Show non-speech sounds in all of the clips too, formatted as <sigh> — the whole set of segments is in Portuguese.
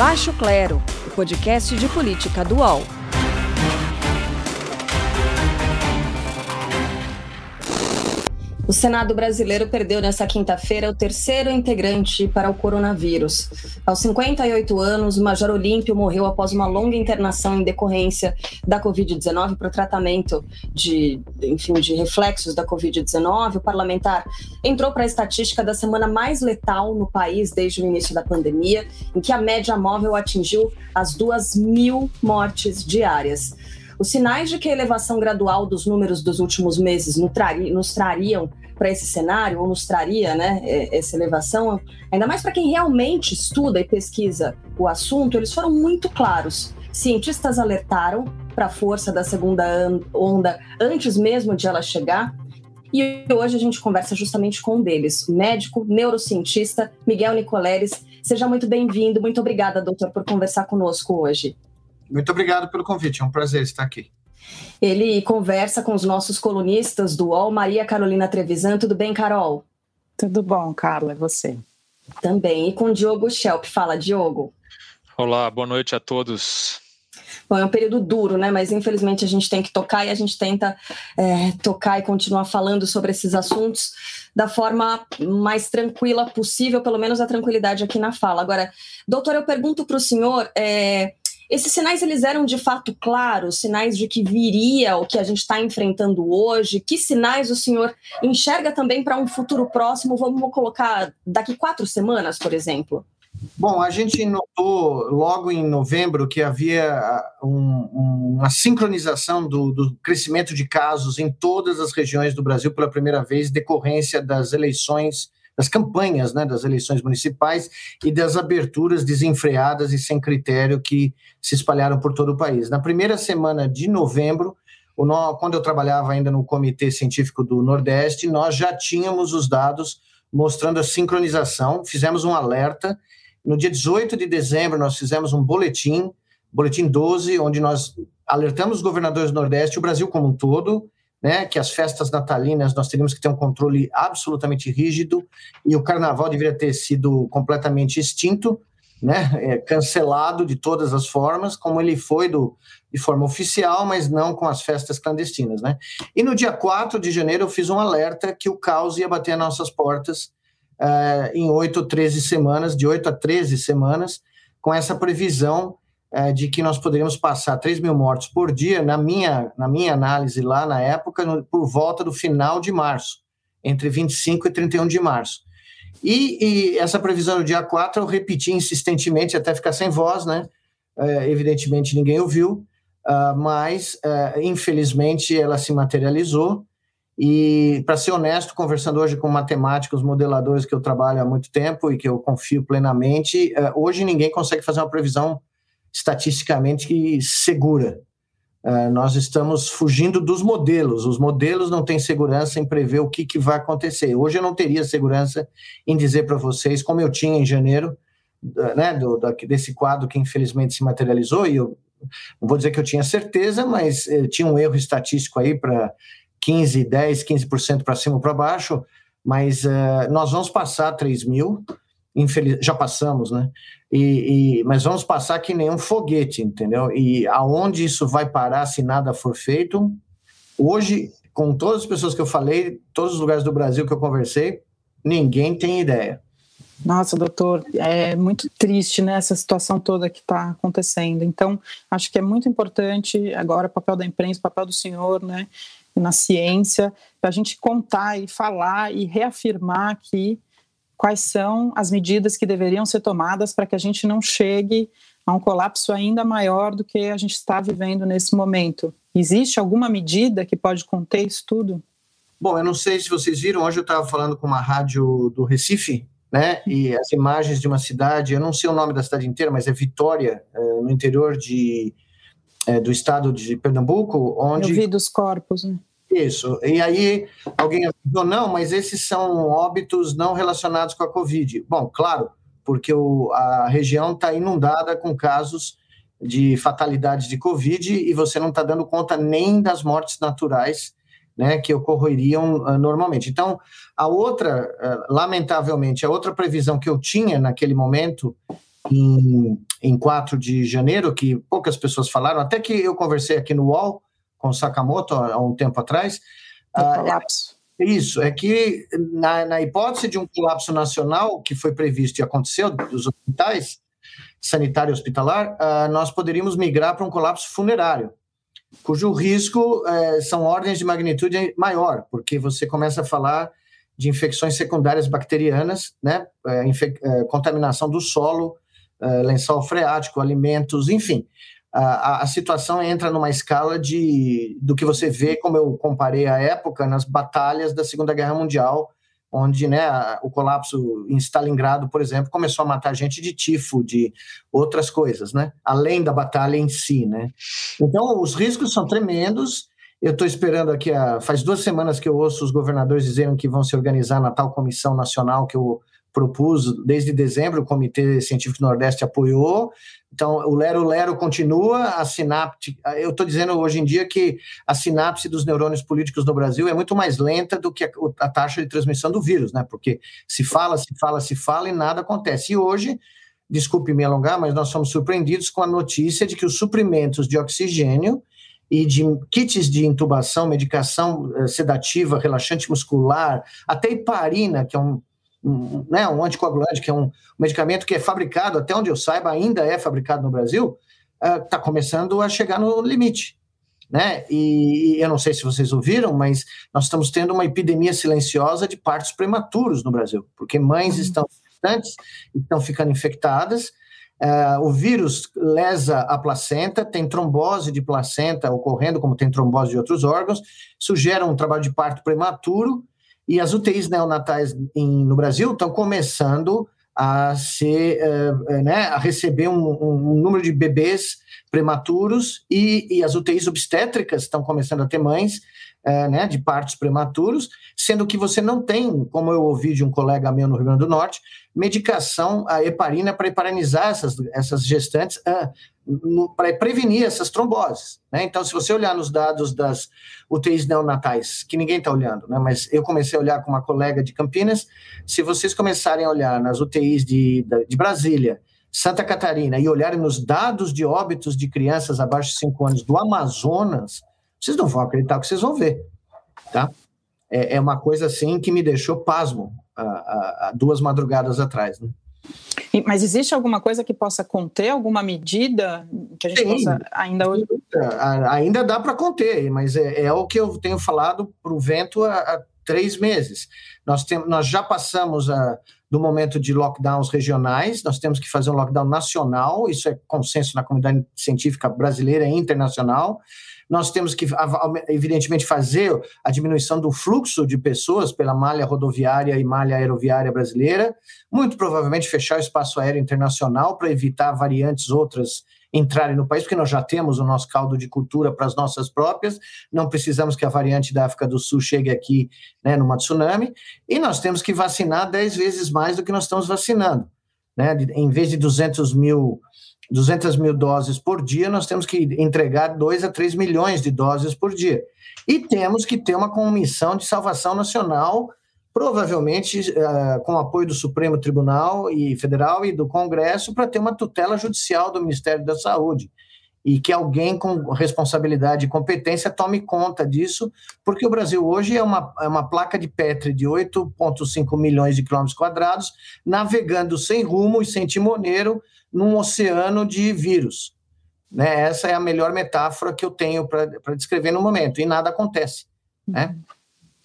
Baixo Clero, o podcast de política do O Senado brasileiro perdeu nesta quinta-feira o terceiro integrante para o coronavírus. Aos 58 anos, o Major Olímpio morreu após uma longa internação em decorrência da Covid-19 para o tratamento de, enfim, de reflexos da Covid-19. O parlamentar entrou para a estatística da semana mais letal no país desde o início da pandemia, em que a média móvel atingiu as 2 mil mortes diárias. Os sinais de que a elevação gradual dos números dos últimos meses nos trariam para esse cenário, ou nos traria né, é, essa elevação, ainda mais para quem realmente estuda e pesquisa o assunto, eles foram muito claros. Cientistas alertaram para a força da segunda onda antes mesmo de ela chegar. E hoje a gente conversa justamente com um deles, o médico neurocientista Miguel Nicoleres. Seja muito bem-vindo. Muito obrigada, doutor, por conversar conosco hoje. Muito obrigado pelo convite, é um prazer estar aqui. Ele conversa com os nossos colunistas do UOL, Maria Carolina Trevisan. Tudo bem, Carol? Tudo bom, Carla, é você? Também. E com Diogo Schelp. Fala, Diogo. Olá, boa noite a todos. Bom, é um período duro, né? Mas infelizmente a gente tem que tocar e a gente tenta é, tocar e continuar falando sobre esses assuntos da forma mais tranquila possível, pelo menos a tranquilidade aqui na fala. Agora, doutor, eu pergunto para o senhor. É, esses sinais eles eram de fato claros, sinais de que viria o que a gente está enfrentando hoje. Que sinais o senhor enxerga também para um futuro próximo? Vamos colocar daqui quatro semanas, por exemplo. Bom, a gente notou logo em novembro que havia ah, um, uma sincronização do, do, crescimento de casos em todas as regiões do Brasil pela primeira vez, decorrência das eleições das campanhas né, das eleições municipais e das aberturas desenfreadas e sem critério que se espalharam por todo o país. Na primeira semana de novembro, quando eu trabalhava ainda no Comitê Científico do Nordeste, nós já tínhamos os dados mostrando a sincronização, fizemos um alerta. No dia 18 de dezembro, nós fizemos um boletim, boletim 12, onde nós alertamos os governadores do Nordeste, o Brasil como um todo, né, que as festas natalinas nós teríamos que ter um controle absolutamente rígido e o carnaval deveria ter sido completamente extinto, né, é, cancelado de todas as formas, como ele foi do, de forma oficial, mas não com as festas clandestinas. Né? E no dia 4 de janeiro eu fiz um alerta que o caos ia bater às nossas portas uh, em 8 ou 13 semanas, de 8 a 13 semanas, com essa previsão é, de que nós poderíamos passar 3 mil mortos por dia, na minha, na minha análise lá na época, no, por volta do final de março, entre 25 e 31 de março. E, e essa previsão no dia 4 eu repeti insistentemente até ficar sem voz, né? É, evidentemente ninguém ouviu, uh, mas uh, infelizmente ela se materializou. E, para ser honesto, conversando hoje com matemáticos, modeladores que eu trabalho há muito tempo e que eu confio plenamente, uh, hoje ninguém consegue fazer uma previsão estatisticamente segura. Uh, nós estamos fugindo dos modelos. Os modelos não têm segurança em prever o que, que vai acontecer. Hoje eu não teria segurança em dizer para vocês, como eu tinha em janeiro, uh, né, do, do, desse quadro que infelizmente se materializou, e eu não vou dizer que eu tinha certeza, mas uh, tinha um erro estatístico aí para 15, 10, 15% para cima ou para baixo, mas eh, nós vamos passar 3 mil, infeliz... já passamos, né? E, e, mas vamos passar que nem um foguete, entendeu? E aonde isso vai parar se nada for feito? Hoje, com todas as pessoas que eu falei, todos os lugares do Brasil que eu conversei, ninguém tem ideia. Nossa, doutor, é muito triste né, essa situação toda que está acontecendo. Então, acho que é muito importante agora o papel da imprensa, o papel do senhor, né, na ciência, para a gente contar e falar e reafirmar que quais são as medidas que deveriam ser tomadas para que a gente não chegue a um colapso ainda maior do que a gente está vivendo nesse momento. Existe alguma medida que pode conter isso tudo? Bom, eu não sei se vocês viram, hoje eu estava falando com uma rádio do Recife, né? E as imagens de uma cidade, eu não sei o nome da cidade inteira, mas é Vitória, é, no interior de, é, do estado de Pernambuco, onde. Eu vi dos corpos, né? Isso. E aí alguém falou, não, mas esses são óbitos não relacionados com a Covid. Bom, claro, porque o, a região está inundada com casos de fatalidades de Covid e você não está dando conta nem das mortes naturais né, que ocorreriam uh, normalmente. Então, a outra, uh, lamentavelmente, a outra previsão que eu tinha naquele momento em, em 4 de janeiro, que poucas pessoas falaram, até que eu conversei aqui no UOL com Sakamoto há um tempo atrás. Ah, colapso. É, isso, é que na, na hipótese de um colapso nacional que foi previsto e aconteceu dos hospitais, sanitário e hospitalar, uh, nós poderíamos migrar para um colapso funerário, cujo risco uh, são ordens de magnitude maior, porque você começa a falar de infecções secundárias bacterianas, né, uh, contaminação do solo, eh, lençol freático, alimentos, enfim. A, a, situação entra numa escala de do que você vê, como eu comparei a época, nas batalhas da Segunda Guerra Mundial, onde né, o colapso em Stalingrado, por exemplo, começou a matar gente de tifo, de outras coisas, né? além da batalha em si. Né? Então, os riscos são tremendos. Eu estou esperando aqui, a, faz duas semanas que eu ouço os governadores dizendo que vão se organizar na tal comissão nacional que eu propus desde dezembro, o Comitê Científico Nordeste apoiou. Então, o Lero Lero continua, a sinapse. Eu estou dizendo hoje em dia que a sinapse dos neurônios políticos no Brasil é muito mais lenta do que a, a taxa de transmissão do vírus, né? Porque se fala, se fala, se fala e nada acontece. E hoje, desculpe me alongar, mas nós somos surpreendidos com a notícia de que os suprimentos de oxigênio e de kits de intubação, medicação eh, sedativa, relaxante muscular, até heparina, que é um um, né, um anticoagulante, que é um medicamento que é fabricado, até onde eu saiba, ainda é fabricado no Brasil, está uh, começando a chegar no limite. Né? E, e eu não sei se vocês ouviram, mas nós estamos tendo uma epidemia silenciosa de partos prematuros no Brasil, porque mães uhum. estão gestantes, estão ficando infectadas, Uh, o vírus lesa a placenta, tem trombose de placenta ocorrendo, como tem trombose de outros órgãos, isso gera um trabalho de parto prematuro, e as UTIs neonatais em, no Brasil estão começando a ser, uh, né, a receber um, um, número de bebês prematuros e, e, as UTIs obstétricas estão começando a ter mães uh, né, de partos prematuros, sendo que você não tem, como eu ouvi de um colega meu no Rio Grande do Norte, medicação, a heparina para heparinizar essas, essas gestantes, uh, para prevenir essas tromboses. Né? Então, se você olhar nos dados das UTIs neonatais, que ninguém está olhando, né? mas eu comecei a olhar com uma colega de Campinas, se vocês começarem a olhar nas UTIs de, de Brasília, Santa Catarina, e olharem nos dados de óbitos de crianças abaixo de 5 anos do Amazonas, vocês não vão acreditar o que vocês vão ver. Tá? É, é uma coisa assim que me deixou pasmo há, duas madrugadas atrás. Né? Mas existe alguma coisa que possa conter, alguma medida que a gente Sim, possa ainda hoje? Ainda dá para conter, mas é, é, o que eu tenho falado para o vento há, há, três meses. Nós, tem, nós já passamos a, do momento de lockdowns regionais, nós temos que fazer um lockdown nacional, isso é consenso na comunidade científica brasileira e internacional. Nós temos que, evidentemente, fazer a diminuição do fluxo de pessoas pela malha rodoviária e malha aeroviária brasileira, muito provavelmente fechar o espaço aéreo internacional para evitar variantes outras entrarem no país, porque nós já temos o nosso caldo de cultura para as nossas próprias, não precisamos que a variante da África do Sul chegue aqui né, numa tsunami, e nós temos que vacinar 10 vezes mais do que nós estamos vacinando. Né? Em vez de 200 mil 200 mil doses por dia, nós temos que entregar 2 a 3 milhões de doses por dia. E temos que ter uma comissão de salvação nacional, provavelmente uh, com apoio do Supremo Tribunal e Federal e do Congresso, para ter uma tutela judicial do Ministério da Saúde. E que alguém com responsabilidade e competência tome conta disso, porque o Brasil hoje é uma, é uma placa de Petri de 8,5 milhões de quilômetros quadrados, navegando sem rumo e sem timoneiro num oceano de vírus. Né? Essa é a melhor metáfora que eu tenho para descrever no momento, e nada acontece. Né?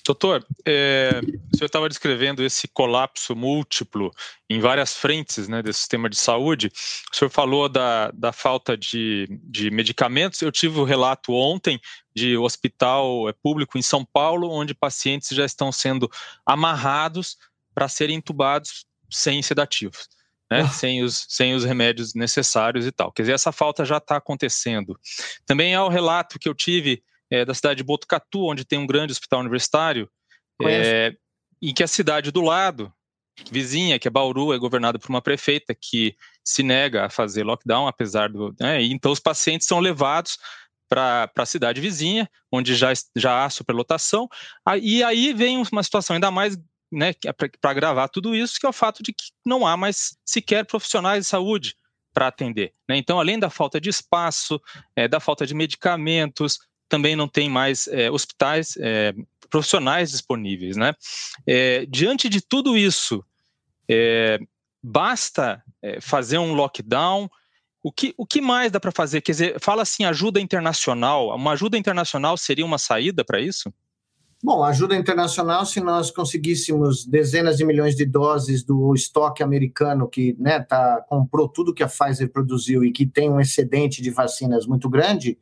Doutor, é, o senhor estava descrevendo esse colapso múltiplo em várias frentes né, desse sistema de saúde. O senhor falou da, da falta de, de medicamentos. Eu tive o um relato ontem de hospital é, público em São Paulo, onde pacientes já estão sendo amarrados para serem intubados sem sedativos né, ah. sem, os, sem os remédios necessários e tal. Quer dizer, essa falta já está acontecendo. Também há o relato que eu tive é, da cidade de Botucatu, onde tem um grande hospital universitário, é, em que a cidade do lado, vizinha, que é Bauru, é governada por uma prefeita que se nega a fazer lockdown, apesar do. Né, então, os pacientes são levados para a cidade vizinha, onde já, já há superlotação, e aí vem uma situação ainda mais né, para gravar tudo isso, que é o fato de que não há mais sequer profissionais de saúde para atender. Né? Então, além da falta de espaço, é, da falta de medicamentos, também não tem mais é, hospitais é, profissionais disponíveis. Né? É, diante de tudo isso, é, basta é, fazer um lockdown. O que, o que mais dá para fazer? Quer dizer, fala assim, ajuda internacional. Uma ajuda internacional seria uma saída para isso? Bom, ajuda internacional, se nós conseguíssemos dezenas de milhões de doses do estoque americano que né, tá, comprou tudo que a Pfizer produziu e que tem um excedente de vacinas muito grande,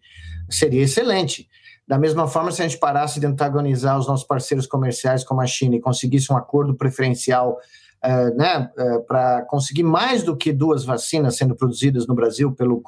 seria excelente. Da mesma forma, se a gente parasse de antagonizar os nossos parceiros comerciais como a China e conseguisse um acordo preferencial uh, né, uh, para conseguir mais do que duas vacinas sendo produzidas no Brasil pelo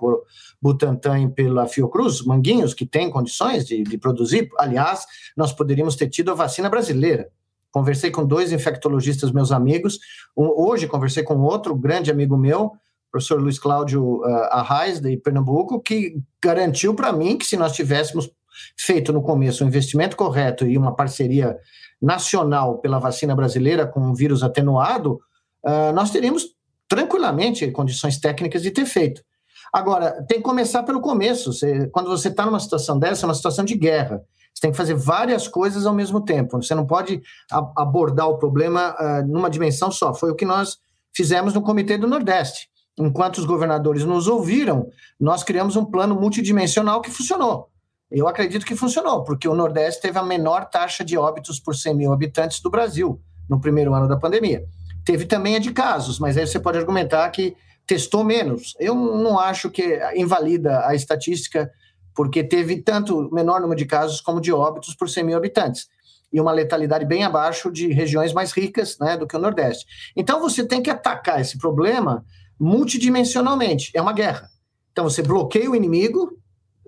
Butantan e pela Fiocruz, Manguinhos, que tem condições de, de produzir. Aliás, nós poderíamos ter tido a vacina brasileira. Conversei com dois infectologistas, meus amigos. Hoje conversei com outro grande amigo meu, professor Luiz Cláudio uh, Arraes, de Pernambuco, que garantiu para mim que se nós tivéssemos feito no começo um investimento correto e uma parceria nacional pela vacina brasileira com um vírus atenuado, uh, nós teríamos tranquilamente condições técnicas de ter feito. Agora, tem que começar pelo começo. Você, quando você está numa situação dessa, é uma situação de guerra. Você tem que fazer várias coisas ao mesmo tempo. Você não pode a, abordar o problema uh, numa dimensão só. Foi o que nós fizemos no Comitê do Nordeste. Enquanto os governadores nos ouviram, nós criamos um plano multidimensional que funcionou. Eu acredito que funcionou, porque o Nordeste teve a menor taxa de óbitos por 100 mil habitantes do Brasil no primeiro ano da pandemia. Teve também a de casos, mas aí você pode argumentar que testou menos. Eu não acho que invalida a estatística, porque teve tanto menor número de casos como de óbitos por 100 mil habitantes. E uma letalidade bem abaixo de regiões mais ricas né, do que o Nordeste. Então você tem que atacar esse problema multidimensionalmente. É uma guerra. Então você bloqueia o inimigo,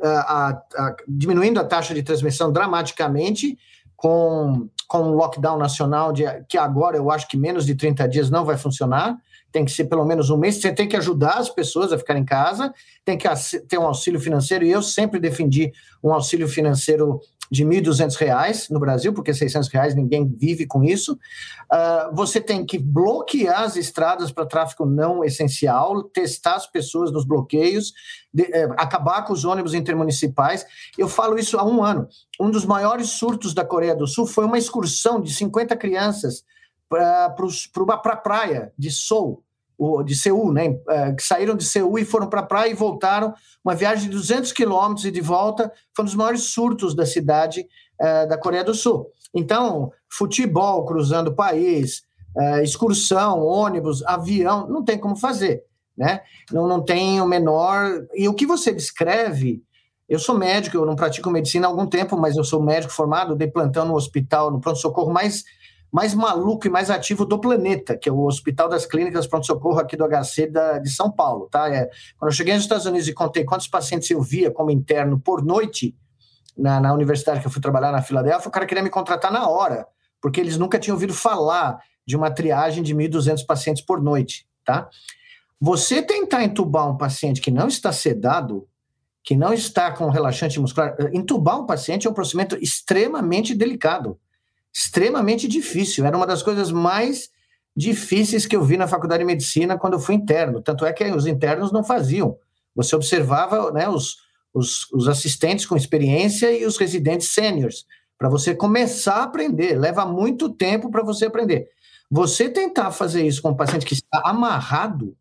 a, a, diminuindo a taxa de transmissão dramaticamente, com, com um lockdown nacional, de, que agora eu acho que menos de 30 dias não vai funcionar, tem que ser pelo menos um mês. Você tem que ajudar as pessoas a ficar em casa, tem que ter um auxílio financeiro, e eu sempre defendi um auxílio financeiro de R$ 1.200 no Brasil, porque 600 reais ninguém vive com isso. Uh, você tem que bloquear as estradas para tráfego não essencial, testar as pessoas nos bloqueios, de, eh, acabar com os ônibus intermunicipais. Eu falo isso há um ano. Um dos maiores surtos da Coreia do Sul foi uma excursão de 50 crianças para a pra praia de Seoul, de Seul, né, é, que saíram de Seul e foram para a praia e voltaram, uma viagem de 200 quilômetros e de volta, foi um dos maiores surtos da cidade é, da Coreia do Sul. Então, futebol cruzando o país, é, excursão, ônibus, avião, não tem como fazer, né? Não, não tem o menor... E o que você descreve... Eu sou médico, eu não pratico medicina há algum tempo, mas eu sou médico formado, dei plantão no hospital, no pronto-socorro mais mais maluco e mais ativo do planeta, que é o Hospital das Clínicas Pronto-Socorro aqui do HC da, de São Paulo. Tá? É, quando eu cheguei nos Estados Unidos e contei quantos pacientes eu via como interno por noite na, na universidade que eu fui trabalhar na Filadélfia, o cara queria me contratar na hora, porque eles nunca tinham ouvido falar de uma triagem de 1.200 pacientes por noite. Tá? Você tentar entubar um paciente que não está sedado, que não está com relaxante muscular, entubar um paciente é um procedimento extremamente delicado extremamente difícil. Era uma das coisas mais difíceis que eu vi na faculdade de medicina quando eu fui interno. Tanto é que os internos não faziam. Você observava né, os, os, os assistentes com experiência e os residentes sêniores, para você começar a aprender. Leva muito tempo para você aprender. Você tentar fazer isso com um paciente que está amarrado,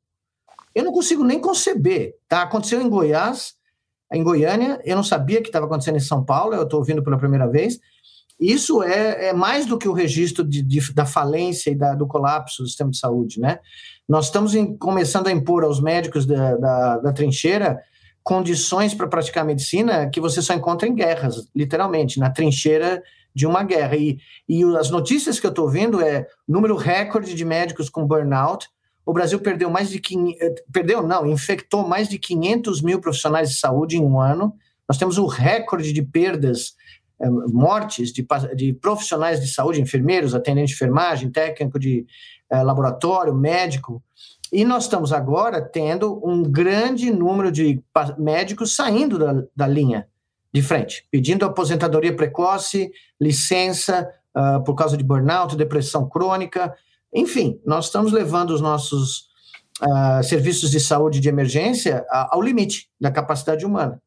eu não consigo nem conceber. Tá? Aconteceu em Goiás, em Goiânia, eu não sabia que estava acontecendo em São Paulo, eu estou ouvindo pela primeira vez. Isso é, é mais do que o registro de, de, da falência e da, do colapso do sistema de saúde, né? Nós estamos em, começando a impor aos médicos da, da, da trincheira condições para praticar medicina que você só encontra em guerras, literalmente, na trincheira de uma guerra. E, e as notícias que eu estou vendo é número recorde de médicos com burnout. O Brasil perdeu mais de eh, perdeu não, infectou mais de 500 mil profissionais de saúde em um ano. Nós temos o recorde de perdas mortes de, de, profissionais de saúde, enfermeiros, atendentes de enfermagem, técnico de é, laboratório, médico. E nós estamos agora tendo um grande número de médicos saindo da, da linha de frente, pedindo aposentadoria precoce, licença, uh, por causa de burnout, depressão crônica. Enfim, nós estamos levando os nossos uh, serviços de saúde de emergência ao limite da capacidade humana.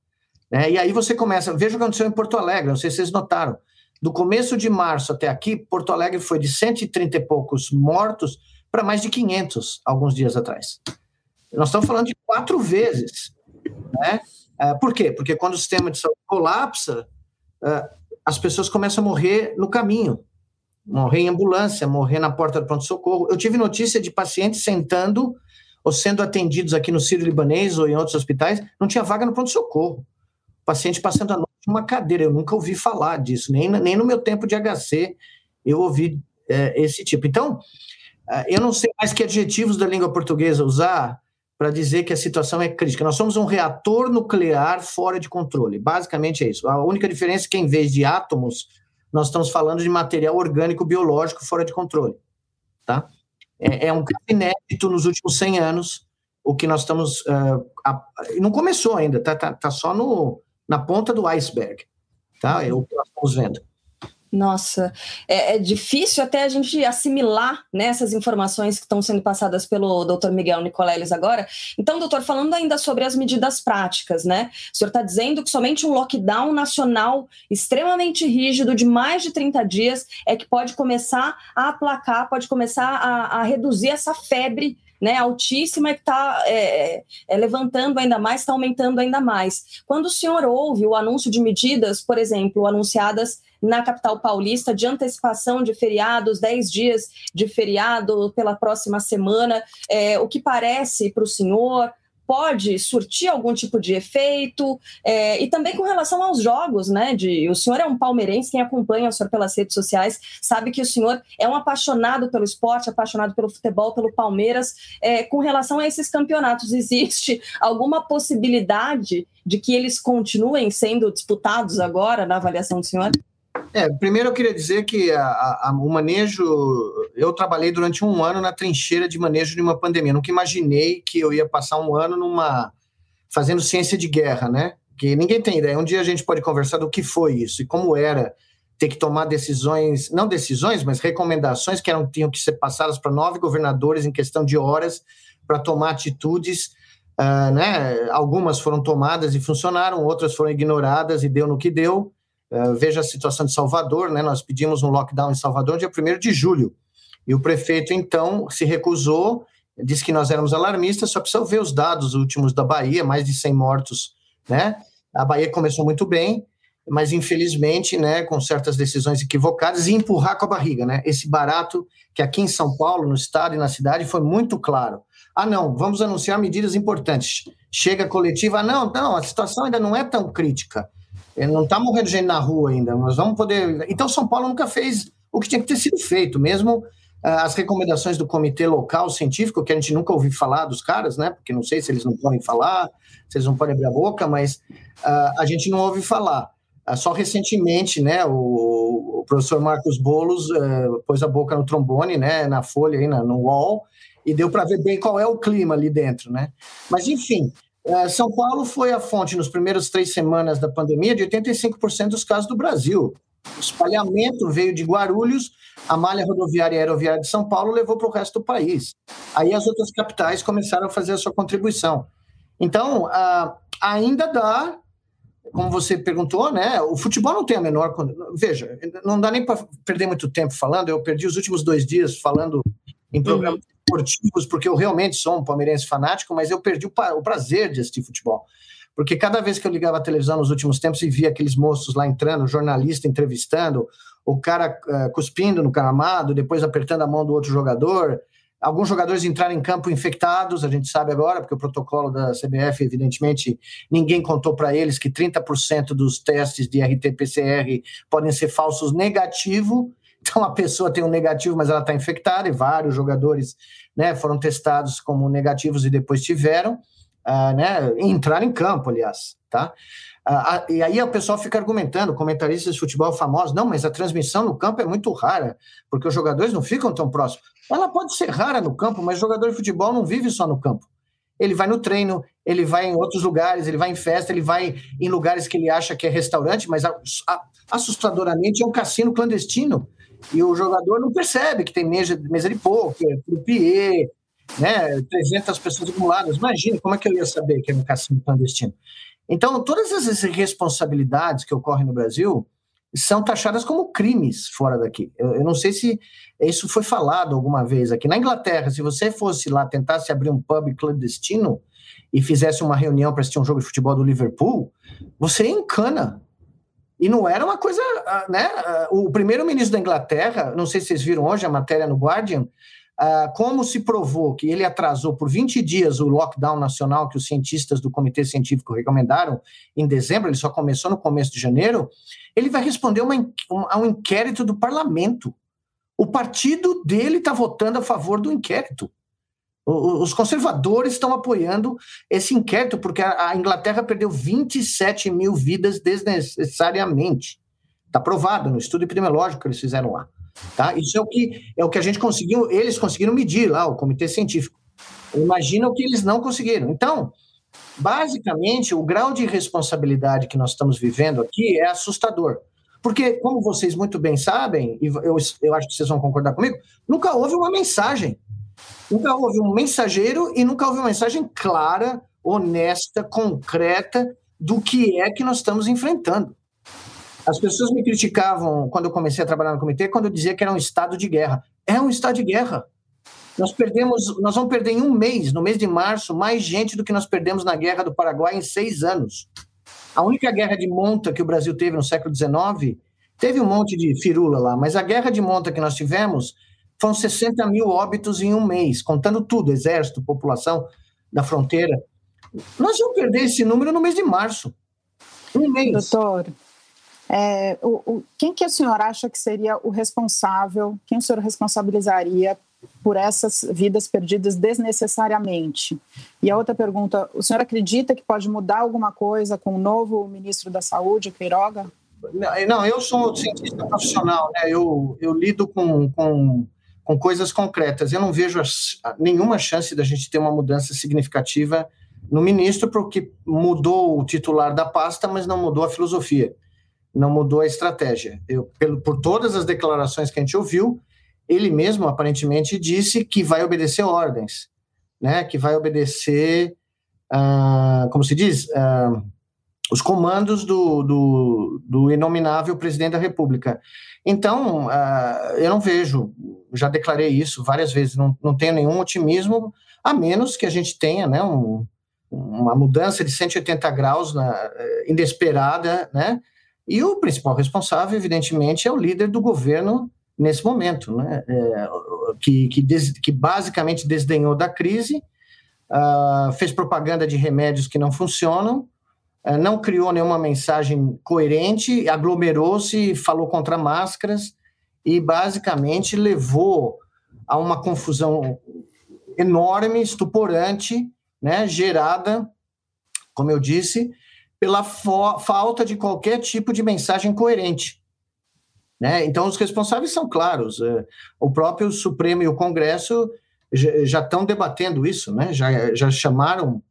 Né? E aí você começa, veja o que aconteceu em Porto Alegre, não sei se vocês notaram, do começo de março até aqui, Porto Alegre foi de 130 e poucos mortos para mais de 500 alguns dias atrás. Nós estamos falando de quatro vezes. Né? Uh, por quê? Porque quando o sistema de saúde colapsa, uh, as pessoas começam a morrer no caminho, morrer em ambulância, morrer na porta do pronto-socorro. Eu tive notícia de pacientes sentando ou sendo atendidos aqui no Sírio Libanês ou em outros hospitais, não tinha vaga no pronto-socorro. Paciente passando a noite numa cadeira. Eu nunca ouvi falar disso, nem, nem no meu tempo de HC eu ouvi é, esse tipo. Então, é, eu não sei mais que adjetivos da língua portuguesa usar para dizer que a situação é crítica. Nós somos um reator nuclear fora de controle. Basicamente é isso. A única diferença é que, em vez de átomos, nós estamos falando de material orgânico biológico fora de controle. Tá? É, é um caso inédito nos últimos 100 anos, o que nós estamos. Uh, a, não começou ainda, está tá, tá só no, na ponta do iceberg. Tá? É o que nós estamos vendo. Nossa, é, é, difícil até a gente assimilar né, informações que estão sendo passadas pelo doutor Miguel Nicoleles agora. Então, doutor, falando ainda sobre as medidas práticas, né? O senhor está dizendo que somente um lockdown nacional extremamente rígido de mais de 30 dias é que pode começar a aplacar, pode começar a, a reduzir essa febre né, altíssima que está é, é, levantando ainda mais, está aumentando ainda mais. Quando o senhor ouve o anúncio de medidas, por exemplo, anunciadas na capital paulista de antecipação de feriados, 10 dias de feriado pela próxima semana, é, o que parece para o senhor pode surtir algum tipo de efeito é, e também com relação aos jogos, né? De, o senhor é um palmeirense, quem acompanha o senhor pelas redes sociais sabe que o senhor é um apaixonado pelo esporte, apaixonado pelo futebol, pelo Palmeiras. É, com relação a esses campeonatos, <laughs> existe alguma possibilidade de que eles continuem sendo disputados agora na avaliação do senhor? É, primeiro eu queria dizer que a, a, o manejo. Eu trabalhei durante um ano na trincheira de manejo de uma pandemia. nunca imaginei que eu ia passar um ano numa fazendo ciência de guerra, né? Que ninguém tem ideia. Um dia a gente pode conversar do que foi isso e como era ter que tomar decisões, não decisões, mas recomendações que eram, tinham que ser passadas para nove governadores em questão de horas para tomar atitudes. Uh, né? Algumas foram tomadas e funcionaram, outras foram ignoradas e deu no que deu. Uh, veja a situação de Salvador, né? Nós pedimos um lockdown em Salvador dia 1 de julho. E o prefeito, então, se recusou, disse que nós éramos alarmistas, só precisa ver os dados últimos da Bahia, mais de 100 mortos, né? A Bahia começou muito bem, mas infelizmente, né, com certas decisões equivocadas e empurrar com a barriga, né? Esse barato que aqui em São Paulo, no estado e na cidade, foi muito claro. Ah, não, vamos anunciar medidas importantes. Chega coletiva, ah, não, não, a situação ainda não é tão crítica. Não está morrendo gente na rua ainda, mas vamos poder. Então, São Paulo nunca fez o que tinha que ter sido feito, mesmo ah, as recomendações do comitê local científico, que a gente nunca ouviu falar dos caras, né? Porque não sei se eles não podem falar, se eles não podem abrir a boca, mas uh, a gente não ouve falar. Uh, só recentemente, né, o, o professor Marcos Bolos uh, pôs a boca no trombone, né, na folha aí, na, no wall, e deu para ver bem qual é o clima ali dentro, né? Mas, enfim, São Paulo foi a fonte, nos primeiros três semanas da pandemia, de 85% dos casos do Brasil. O espalhamento veio de Guarulhos, a malha rodoviária e aeroviária de São Paulo levou para o resto do país. Aí as outras capitais começaram a fazer a sua contribuição. Então, ainda dá, como você perguntou, né? O futebol não tem a menor. Veja, não dá nem para perder muito tempo falando. Eu perdi os últimos dois dias falando em programas uhum esportivos, porque eu realmente sou um palmeirense fanático, mas eu perdi o, prazer de assistir futebol. Porque cada vez que eu ligava a televisão nos últimos tempos e via aqueles moços lá entrando, jornalista entrevistando, o cara uh, cuspindo no caramado, depois apertando a mão do outro jogador, alguns jogadores entraram em campo infectados, a gente sabe agora, porque o protocolo da CBF, evidentemente, ninguém contou para eles que 30% dos testes de RT-PCR podem ser falsos negativo, então a pessoa tem um negativo, mas ela está infectada, e vários jogadores né, foram testados como negativos e depois tiveram, uh, né, entrar em campo, aliás, tá? Uh, e aí o pessoal fica argumentando, comentaristas de futebol famosos, não, mas a transmissão no campo é muito rara, porque os jogadores não ficam tão próximos. Ela pode ser rara no campo, mas jogador de futebol não vive só no campo. Ele vai no treino, ele vai em outros lugares, ele vai em festa, ele vai em lugares que ele acha que é restaurante, mas assustadoramente é um cassino clandestino e o jogador não percebe que tem mesa, mesa de poker, croupier, né, 300 pessoas acumuladas. Imagina, como é que eu ia saber que era um cassino clandestino? Então, todas essas irresponsabilidades que ocorrem no Brasil são taxadas como crimes fora daqui. Eu, eu, não sei se isso foi falado alguma vez aqui. Na Inglaterra, se você fosse lá, tentasse abrir um pub clandestino e fizesse uma reunião para assistir um jogo de futebol do Liverpool, você encana. E não era uma coisa, ah, né? Ah, o primeiro-ministro da Inglaterra, não sei se vocês viram hoje a matéria no Guardian, Uh, como se provou que ele atrasou por 20 dias o lockdown nacional que os cientistas do Comitê Científico recomendaram em dezembro, ele só começou no começo de janeiro, ele vai responder uma, um, a um inquérito do parlamento. O partido dele está votando a favor do inquérito. Os conservadores estão apoiando esse inquérito, porque a, a Inglaterra perdeu 27 mil vidas desnecessariamente. Está provado no estudo epidemiológico que eles fizeram lá. Tá? Isso é o que é o que a gente conseguiu, eles conseguiram medir lá, o comitê científico. Imagina o que eles não conseguiram. Então, basicamente, o grau de responsabilidade que nós estamos vivendo aqui é assustador. Porque, como vocês muito bem sabem, e eu, eu acho que vocês vão concordar comigo, nunca houve uma mensagem. Nunca houve um mensageiro e nunca houve uma mensagem clara, honesta, concreta do que é que nós estamos enfrentando. As pessoas me criticavam quando eu comecei a trabalhar no comitê, quando eu dizia que era um estado de guerra. É um estado de guerra. Nós perdemos, nós vamos perder em um mês, no mês de março, mais gente do que nós perdemos na guerra do Paraguai em seis anos. A única guerra de monta que o Brasil teve no século XIX, teve um monte de firula lá, mas a guerra de monta que nós tivemos foram 60 mil óbitos em um mês, contando tudo, exército, população da fronteira. Nós vamos perder esse número no mês de março. Um mês. Doutor, é, o, o, quem que o senhor acha que seria o responsável, quem o senhor responsabilizaria por essas vidas perdidas desnecessariamente? E a outra pergunta, o senhor acredita que pode mudar alguma coisa com o novo ministro da Saúde, Queiroga? Não, eu sou cientista profissional, né? eu, eu lido com, com, com coisas concretas. Eu não vejo nenhuma chance da gente ter uma mudança significativa no ministro, porque mudou o titular da pasta, mas não mudou a filosofia não mudou a estratégia. Eu, pelo, por todas as declarações que a gente ouviu, ele mesmo aparentemente disse que vai obedecer ordens, né? Que vai obedecer, ah, como se diz, ah, os comandos do, do, do, inominável presidente da República. Então, ah, eu não vejo, já declarei isso várias vezes, não, não tenho nenhum otimismo, a menos que a gente tenha, né? Um, uma mudança de 180 graus na, eh, inesperada, né? E o principal responsável, evidentemente, é o líder do governo nesse momento, né? É, que, que, des, que, basicamente desdenhou da crise, uh, fez propaganda de remédios que não funcionam, uh, não criou nenhuma mensagem coerente, aglomerou-se, falou contra máscaras e basicamente levou a uma confusão enorme, estuporante, né? gerada, como eu disse, pela falta de qualquer tipo de mensagem coerente. Né? Então, os responsáveis são claros. É, o próprio Supremo e o Congresso já estão debatendo isso, né? já, já chamaram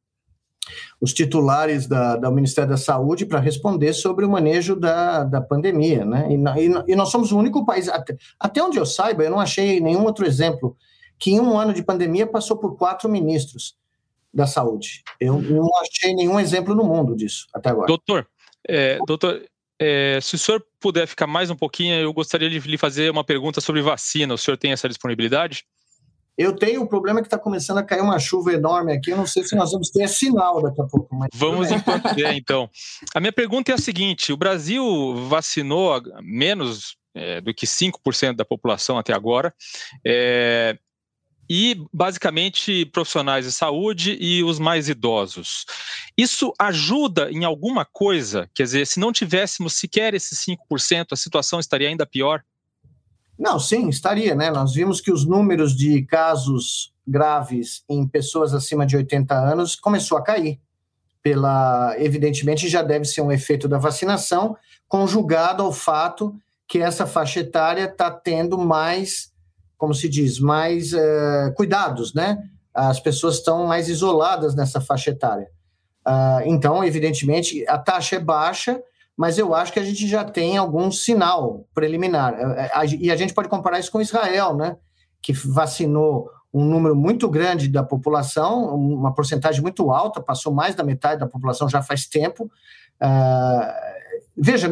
os titulares da, do Ministério da Saúde para responder sobre o manejo da, da pandemia. Né? E, e, e nós somos o único país, até, até onde eu saiba, eu não achei nenhum outro exemplo, que em um ano de pandemia passou por quatro ministros da saúde. Eu não achei nenhum exemplo no mundo disso até agora. Doutor, é, doutor, é, se o senhor puder ficar mais um pouquinho, eu gostaria de lhe fazer uma pergunta sobre vacina. O senhor tem essa disponibilidade? Eu tenho, o problema é que está começando a cair uma chuva enorme aqui. Eu não sei se nós vamos ter sinal daqui a pouco. Mas... Vamos é, então. A minha pergunta é a seguinte: o Brasil vacinou menos é, do que 5% da população até agora. É, e basicamente profissionais de saúde e os mais idosos. Isso ajuda em alguma coisa? Quer dizer, se não tivéssemos sequer esses 5%, a situação estaria ainda pior? Não, sim, estaria, né? Nós vimos que os números de casos graves em pessoas acima de 80 anos começou a cair. Pela, evidentemente, já deve ser um efeito da vacinação, conjugado ao fato que essa faixa etária está tendo mais como se diz, mais uh, cuidados, né? As pessoas estão mais isoladas nessa faixa etária. Uh, então, evidentemente, a taxa é baixa, mas eu acho que a gente já tem algum sinal preliminar. É, é, e a gente pode comparar isso com Israel, né? que vacinou um número muito grande da população, uma porcentagem muito alta, passou mais da metade da população já faz tempo. Uh, veja,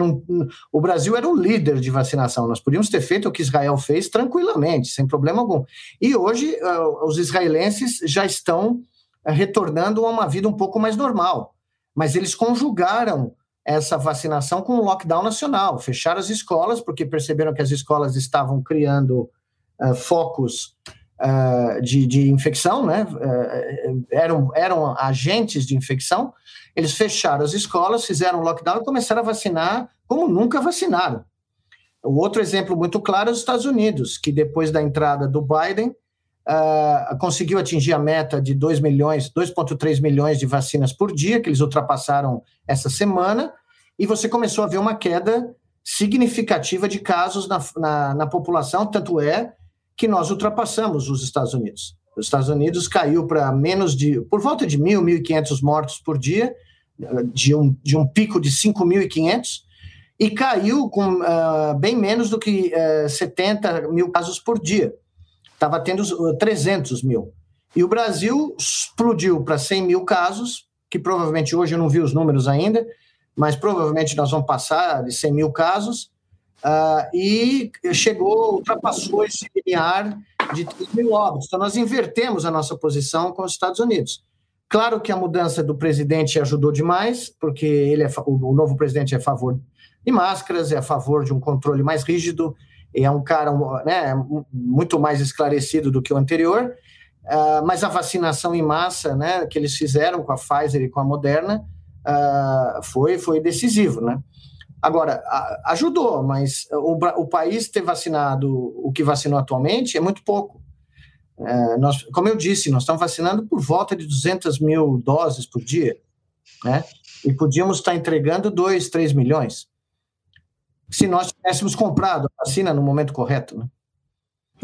o Brasil era o líder de vacinação, nós podíamos ter feito o que Israel fez tranquilamente, sem problema algum. E hoje uh, os israelenses já estão uh, retornando a uma vida um pouco mais normal, mas eles conjugaram essa vacinação com o lockdown nacional. Fecharam as escolas, porque perceberam que as escolas estavam criando uh, focos uh, de, de, infecção, né? Uh, eram, eram agentes de infecção. Eles fecharam as escolas, fizeram lockdown e começaram a vacinar como nunca vacinaram. O outro exemplo muito claro é os Estados Unidos, que depois da entrada do Biden, Uh, conseguiu atingir a meta de 2 milhões, 2,3 milhões de vacinas por dia, que eles ultrapassaram essa semana, e você começou a ver uma queda significativa de casos na, na, na população, tanto é que nós ultrapassamos os Estados Unidos. Os Estados Unidos caiu para menos de, por volta de 1.000, 1.500 mortos por dia, de um, de um pico de 5.500, e caiu com uh, bem menos do que uh, 70 mil casos por dia estava tendo 300 uh, mil. E o Brasil explodiu para 100 mil casos, que provavelmente hoje eu não vi os números ainda, mas provavelmente nós vamos passar de 100 mil casos, uh, e chegou, ultrapassou esse limiar de 3 mil óbitos. Então nós invertemos a nossa posição com os Estados Unidos. Claro que a mudança do presidente ajudou demais, porque ele é, o novo presidente é a favor de máscaras, é a favor de um controle mais rígido, é um cara né, muito mais esclarecido do que o anterior, uh, mas a vacinação em massa né, que eles fizeram com a Pfizer e com a Moderna uh, foi, foi decisivo. Né? Agora, a, ajudou, mas o, o país ter vacinado o que vacinou atualmente é muito pouco. Uh, nós, como eu disse, nós estamos vacinando por volta de 200 mil doses por dia, né? E podíamos estar entregando 2, 3 milhões se nós tivéssemos comprado a vacina no momento correto. Né?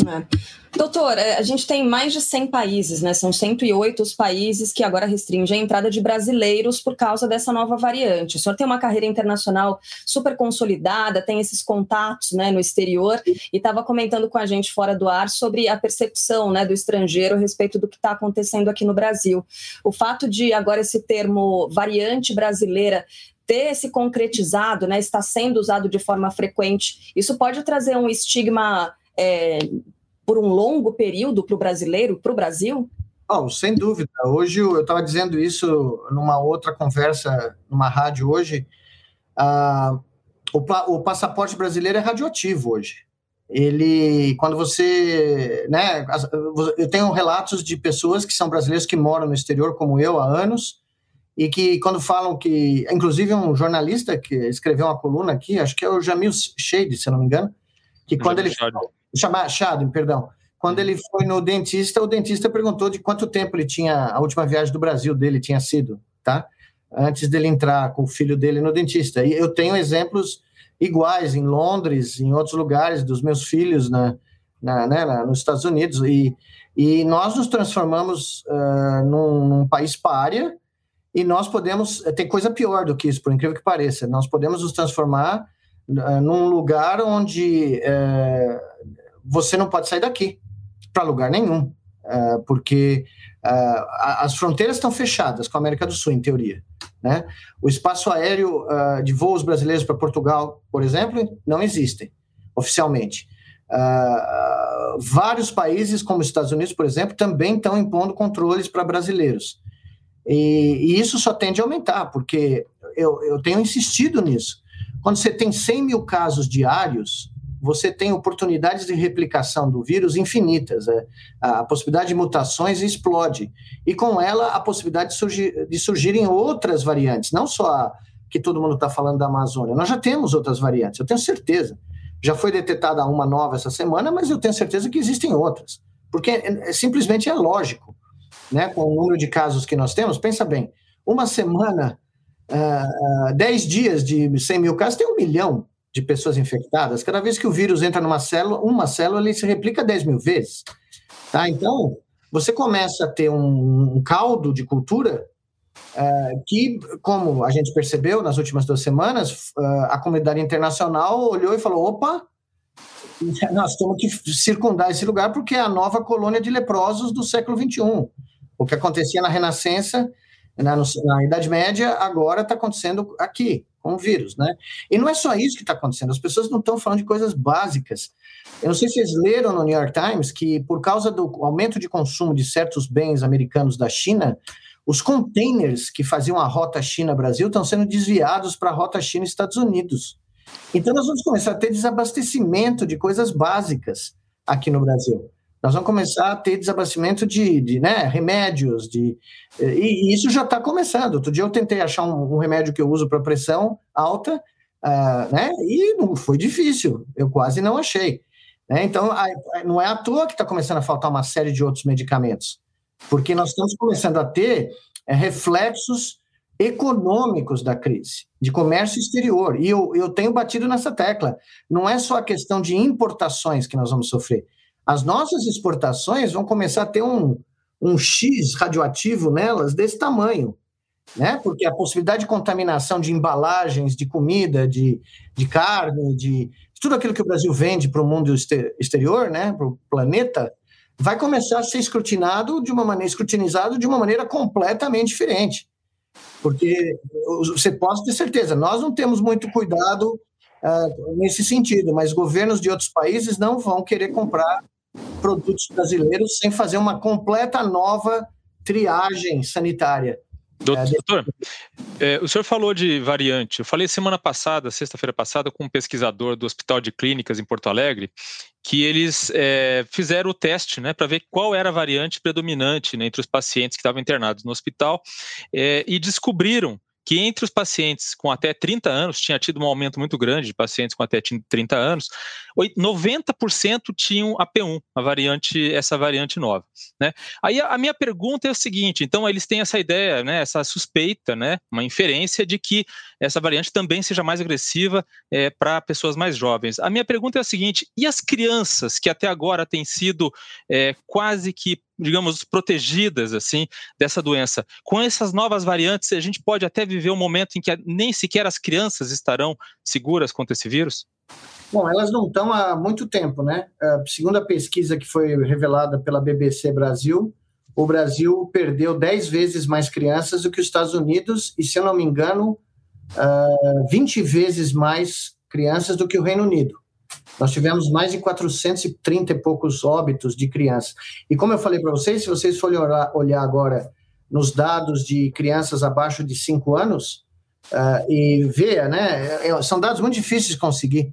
É. Doutor, é, a gente tem mais de 100 países, né? São 108 os países que agora restringem a entrada de brasileiros por causa dessa nova variante. O senhor tem uma carreira internacional super consolidada, tem esses contatos né, no exterior e estava comentando com a gente fora do ar sobre a percepção né, do estrangeiro a respeito do que está acontecendo aqui no Brasil. O fato de agora esse termo variante brasileira ter se concretizado, né, está sendo usado de forma frequente, isso pode trazer um estigma é, por um longo período para o brasileiro, para o Brasil? Oh, sem dúvida. Hoje eu estava dizendo isso numa outra conversa, numa rádio hoje. Ah, o, o passaporte brasileiro é radioativo hoje. Ele, quando você, né, eu tenho relatos de pessoas que são brasileiros que moram no exterior, como eu, há anos, e que quando falam que, inclusive um jornalista que escreveu uma coluna aqui, acho que é o Jamil Shade, se não me engano, que quando ele chamar Shade, perdão, quando ele foi no dentista, o dentista perguntou de quanto tempo ele tinha a última viagem do Brasil dele tinha sido, tá? Antes dele entrar com o filho dele no dentista. E eu tenho exemplos iguais em Londres, em outros lugares dos meus filhos na, na, né, na nos Estados Unidos e e nós nos transformamos uh, num, num país párea e nós podemos, eh, tem coisa pior do que isso, por incrível que pareça, nós podemos nos transformar uh, num lugar onde uh, você não pode sair daqui para lugar nenhum, porque as fronteiras estão fechadas com a América do Sul, em teoria. Né? O espaço aéreo de voos brasileiros para Portugal, por exemplo, não existe oficialmente. vários países, como os Estados Unidos, por exemplo, também estão impondo controles para brasileiros. E, e, isso só tende a aumentar, porque eu, eu tenho insistido nisso. Quando você tem 100 mil casos diários, você tem oportunidades de replicação do vírus infinitas. É, a possibilidade de mutações explode. E com ela, a possibilidade de, surgir, de surgirem outras variantes, não só a que todo mundo está falando da Amazônia. Nós já temos outras variantes, eu tenho certeza. Já foi detectada uma nova essa semana, mas eu tenho certeza que existem outras. Porque é, é, simplesmente é lógico né, com o número de casos que nós temos, pensa bem, uma semana, uh, uh, 10 dias de 100 mil casos, tem um milhão de pessoas infectadas. Cada vez que o vírus entra numa célula, uma célula ele se replica 10 mil vezes. Tá? Então, você começa a ter um, um caldo de cultura uh, que, como a gente percebeu nas últimas duas semanas, uh, a comunidade internacional olhou e falou: opa, nós temos que circundar esse lugar porque é a nova colônia de leprosos do século XXI. O que acontecia na Renascença, na, na Idade Média, agora está acontecendo aqui, com o vírus, né? E não é só isso que está acontecendo, as pessoas não estão falando de coisas básicas. Eu não sei se vocês leram no New York Times que, por causa do aumento de consumo de certos bens americanos da China, os containers que faziam a rota China-Brasil estão sendo desviados para a rota China-Estados Unidos. Então, nós vamos começar a ter desabastecimento de coisas básicas aqui no Brasil. Nós vamos começar a ter desabastecimento de, de né, remédios, de, e, e isso já está começando. Outro dia eu tentei achar um, um remédio que eu uso para pressão alta, uh, né, e não foi difícil, eu quase não achei. Né? Então, a, não é à toa que está começando a faltar uma série de outros medicamentos, porque nós estamos começando a ter é, reflexos econômicos da crise, de comércio exterior. E eu, eu tenho batido nessa tecla. Não é só a questão de importações que nós vamos sofrer. As nossas exportações vão começar a ter um, um X radioativo nelas desse tamanho. Né? Porque a possibilidade de contaminação de embalagens, de comida, de, de carne, de tudo aquilo que o Brasil vende para o mundo exterior, né? para o planeta, vai começar a ser escrutinado de uma maneira escrutinizado de uma maneira completamente diferente. Porque você pode ter certeza, nós não temos muito cuidado uh, nesse sentido, mas governos de outros países não vão querer comprar produtos brasileiros sem fazer uma completa nova triagem sanitária. Doutor, é, o senhor falou de variante. Eu falei semana passada, sexta-feira passada, com um pesquisador do Hospital de Clínicas em Porto Alegre, que eles é, fizeram o teste né, para ver qual era a variante predominante né, entre os pacientes que estavam internados no hospital é, e descobriram que entre os pacientes com até 30 anos, tinha tido um aumento muito grande de pacientes com até 30 anos, 90% tinham a P1, a variante, essa variante nova. Né? Aí a, minha pergunta é o seguinte: então eles têm essa ideia, né, essa suspeita, né, uma inferência de que essa variante também seja mais agressiva é, para pessoas mais jovens. A minha pergunta é a seguinte: e as crianças que até agora têm sido é, quase que digamos, protegidas assim dessa doença. Com essas novas variantes, a gente pode até viver um momento em que nem sequer as crianças estarão seguras contra esse vírus? Bom, elas não estão há muito tempo, né? Uh, segundo a pesquisa que foi revelada pela BBC Brasil, o Brasil perdeu 10 vezes mais crianças do que os Estados Unidos e, se eu não me engano, uh, 20 vezes mais crianças do que o Reino Unido. Nós tivemos mais de 430 e poucos óbitos de crianças. E como eu falei para vocês, se vocês forem olhar, agora nos dados de crianças abaixo de 5 anos uh, e ver, né, é, são dados muito difíceis de conseguir.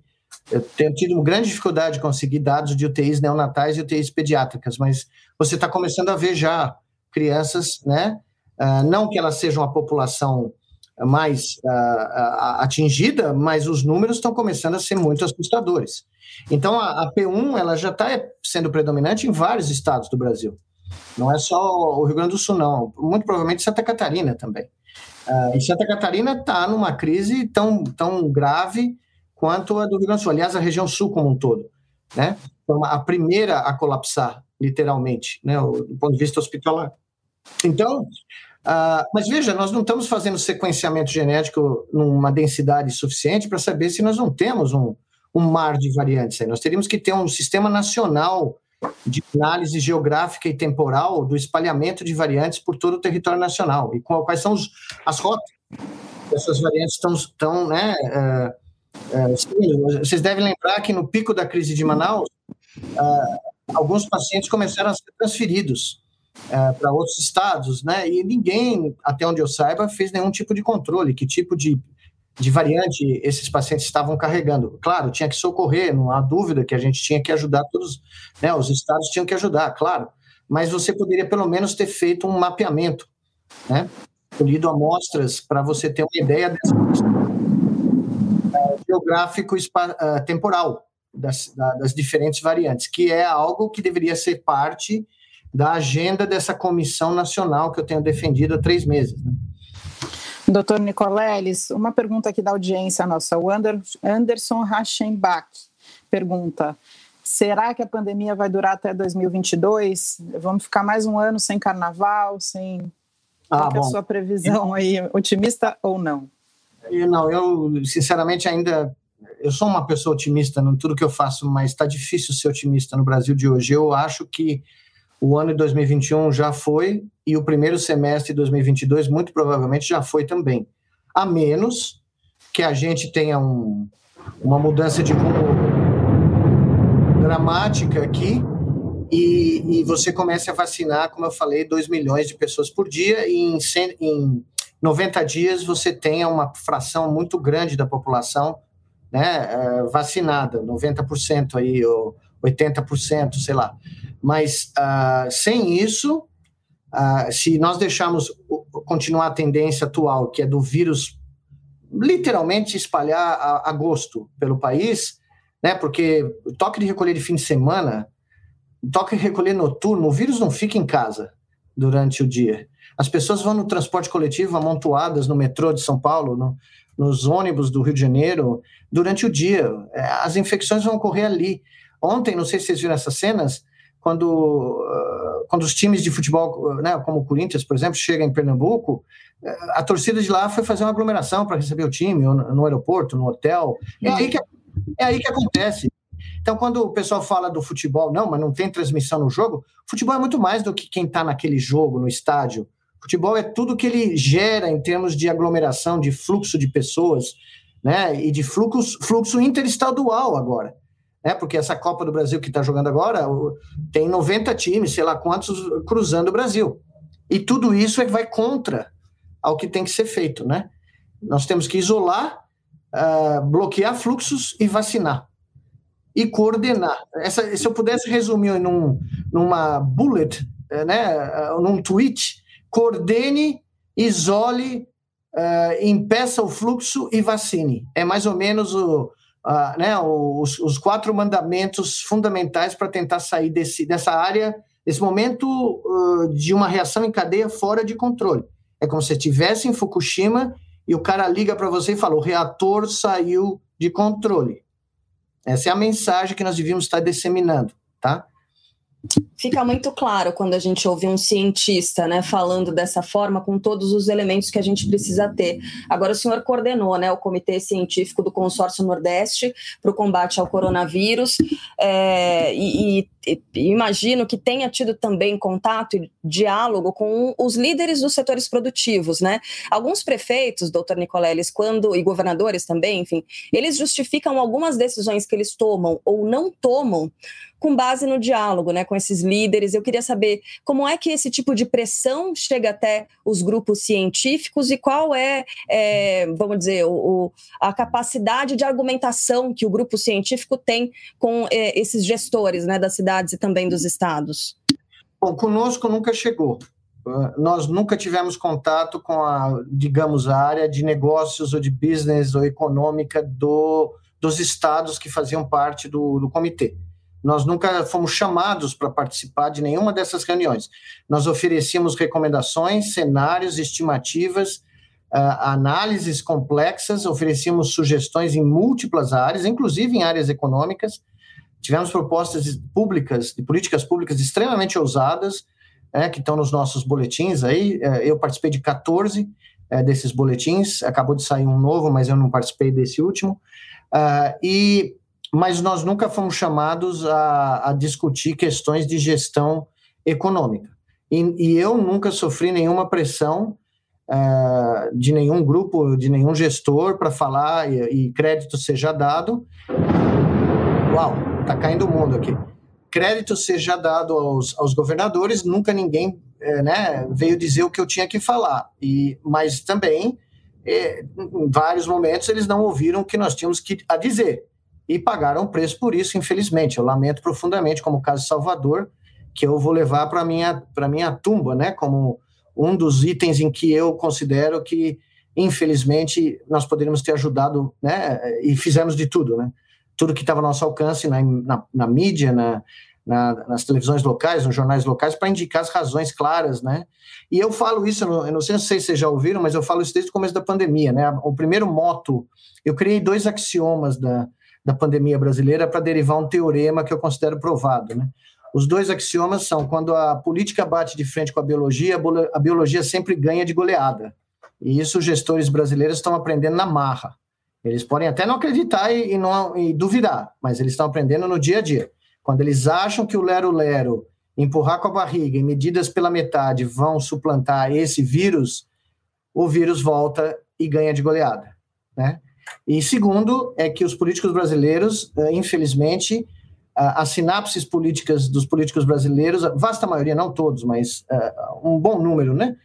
Eu tenho tido uma grande dificuldade de conseguir dados de UTIs neonatais e UTIs pediátricas, mas você está começando a ver já crianças, né? Uh, não que elas sejam a população mais uh, atingida, mas os números estão começando a ser muito assustadores. Então, a, a P1 ela já está sendo predominante em vários estados do Brasil. Não é só o Rio Grande do Sul, não. Muito provavelmente Santa Catarina também. Uh, e Santa Catarina está numa crise tão, tão grave quanto a do Rio Grande do Sul. Aliás, a região sul como um todo. Né? Então, a primeira a colapsar, literalmente, né? do ponto de vista hospitalar. Então, uh, mas veja, nós não estamos fazendo sequenciamento genético numa densidade suficiente para saber se nós não temos um, um mar de variantes. Aí. Nós teríamos que ter um sistema nacional de análise geográfica e temporal do espalhamento de variantes por todo o território nacional e quais são os, as rotas essas variantes estão, né, uh, uh, vocês devem lembrar que no pico da crise de Manaus uh, alguns pacientes começaram a ser transferidos para outros estados, né, e ninguém, até onde eu saiba, fez nenhum tipo de controle, que tipo de de variante esses pacientes estavam carregando. Claro, tinha que socorrer, não há dúvida que a gente tinha que ajudar todos, né, os estados tinham que ajudar, claro, mas você poderia pelo menos ter feito um mapeamento, né, colhido amostras para você ter uma ideia dessa uh, geográfico uh, temporal das, da, das diferentes variantes, que é algo que deveria ser parte da agenda dessa comissão nacional que eu tenho defendido há três meses. Né? Doutor Nicoleles, uma pergunta aqui da audiência nossa. O Anderson Rachenbach pergunta: será que a pandemia vai durar até 2022? Vamos ficar mais um ano sem carnaval, sem Ah, Qual é a sua previsão aí, otimista ou não? Eu, não, eu sinceramente ainda eu sou uma pessoa otimista em tudo que eu faço, mas está difícil ser otimista no Brasil de hoje. Eu acho que o ano de 2021 já foi e o primeiro semestre de 2022 muito provavelmente já foi também. A menos que a gente tenha um, uma mudança de rumo dramática aqui e, e, você comece a vacinar, como eu falei, 2 milhões de pessoas por dia e em, em 90 dias você tenha uma fração muito grande da população né, é, vacinada, 90% aí, ou 80%, sei lá. Mas uh, sem isso, uh, se nós deixarmos continuar a tendência atual, que é do vírus literalmente espalhar a, a gosto pelo país, né, porque toque de recolher de fim de semana, toque de recolher noturno, o vírus não fica em casa durante o dia. As pessoas vão no transporte coletivo amontoadas no metrô de São Paulo, no, nos ônibus do Rio de Janeiro, durante o dia. É, as infecções vão ocorrer ali. Ontem, não sei se vocês viram essas cenas, quando, ah, quando os times de futebol, né, como o Corinthians, por exemplo, chega em Pernambuco, eh, a torcida de lá foi fazer uma aglomeração para receber o time, no aeroporto, no hotel. É aí, que, é aí que acontece. Então, quando o pessoal fala do futebol, não, mas não tem transmissão no jogo, futebol é muito mais do que quem está naquele jogo, no estádio. Futebol é tudo que ele gera em termos de aglomeração, de fluxo de pessoas, né? E de fluxo, fluxo interestadual agora. Né? Porque essa Copa do Brasil que está jogando agora tem 90 times, sei lá quantos, cruzando o Brasil. E tudo isso é que vai contra ao que tem que ser feito, né? Nós temos que isolar, uh, bloquear fluxos e vacinar. E coordenar. Essa, se eu pudesse resumir num, numa bullet, eh, né, uh, num tweet, coordene, isole, uh, impeça o fluxo e vacine. É mais ou menos o, uh, né, os, os, quatro mandamentos fundamentais para tentar sair desse, dessa área, desse momento uh, de uma reação em cadeia fora de controle. É como se estivesse em Fukushima e o cara liga para você e fala: o reator saiu de controle. Essa é a mensagem que nós devíamos estar disseminando, tá? Fica muito claro quando a gente ouve um cientista né, falando dessa forma, com todos os elementos que a gente precisa ter. Agora, o senhor coordenou né, o Comitê Científico do Consórcio Nordeste para o combate ao coronavírus, é, e, e, imagino que tenha tido também contato e diálogo com os líderes dos setores produtivos. Né? Alguns prefeitos, doutor Nicoleles, quando, e governadores também, enfim, eles justificam algumas decisões que eles tomam ou não tomam com base no diálogo né, com esses líderes. Eu queria saber como é que esse tipo de pressão chega até os grupos científicos e qual é, é vamos dizer, o, a capacidade de argumentação que o grupo científico tem com é, esses gestores né, das cidades e também dos estados. Bom, conosco nunca chegou. Uh, nós nunca tivemos contato com a, digamos, a área de negócios ou de business ou econômica do, dos estados que faziam parte do, do comitê. Nós nunca fomos chamados para participar de nenhuma dessas reuniões. Nós oferecíamos recomendações, cenários, estimativas, uh, análises complexas, oferecíamos sugestões em múltiplas áreas, inclusive em áreas econômicas. Tivemos propostas públicas, de políticas públicas extremamente ousadas, é, que estão nos nossos boletins aí. É, eu participei de 14 é, desses boletins, acabou de sair um novo, mas eu não participei desse último. Uh, e mas nós nunca fomos chamados a, a discutir questões de gestão econômica. E, e eu nunca sofri nenhuma pressão uh, de nenhum grupo, de nenhum gestor para falar e, e, crédito seja dado. Uau, está caindo o mundo aqui. Crédito seja dado aos, aos governadores, nunca ninguém é, né, veio dizer o que eu tinha que falar. E, mas também, é, em vários momentos, eles não ouviram o que nós tínhamos que, a dizer e pagaram preço por isso, infelizmente. Eu lamento profundamente, como o caso de Salvador, que eu vou levar para minha para minha tumba, né, como um dos itens em que eu considero que infelizmente nós poderíamos ter ajudado, né, e fizemos de tudo, né, tudo que estava ao nosso alcance na, na, na mídia, na, na, nas televisões locais, nos jornais locais, para indicar as razões claras, né? E eu falo isso, eu não, sei se vocês já ouviram, mas eu falo isso desde o começo da pandemia, né? O primeiro moto, eu criei dois axiomas da, da pandemia brasileira para derivar um teorema que eu considero provado. Né? Os dois axiomas são: quando a política bate de frente com a biologia, a biologia sempre ganha de goleada. E isso os gestores brasileiros estão aprendendo na marra. Eles podem até não acreditar e, e não, e duvidar, mas eles estão aprendendo no dia a dia. Quando eles acham que o lero-lero, empurrar com a barriga e medidas pela metade vão suplantar esse vírus, o vírus volta e ganha de goleada. Né? E segundo, é que os políticos brasileiros, eh, infelizmente, as sinapses políticas dos políticos brasileiros, a vasta maioria, não todos, mas uh, um bom número, né,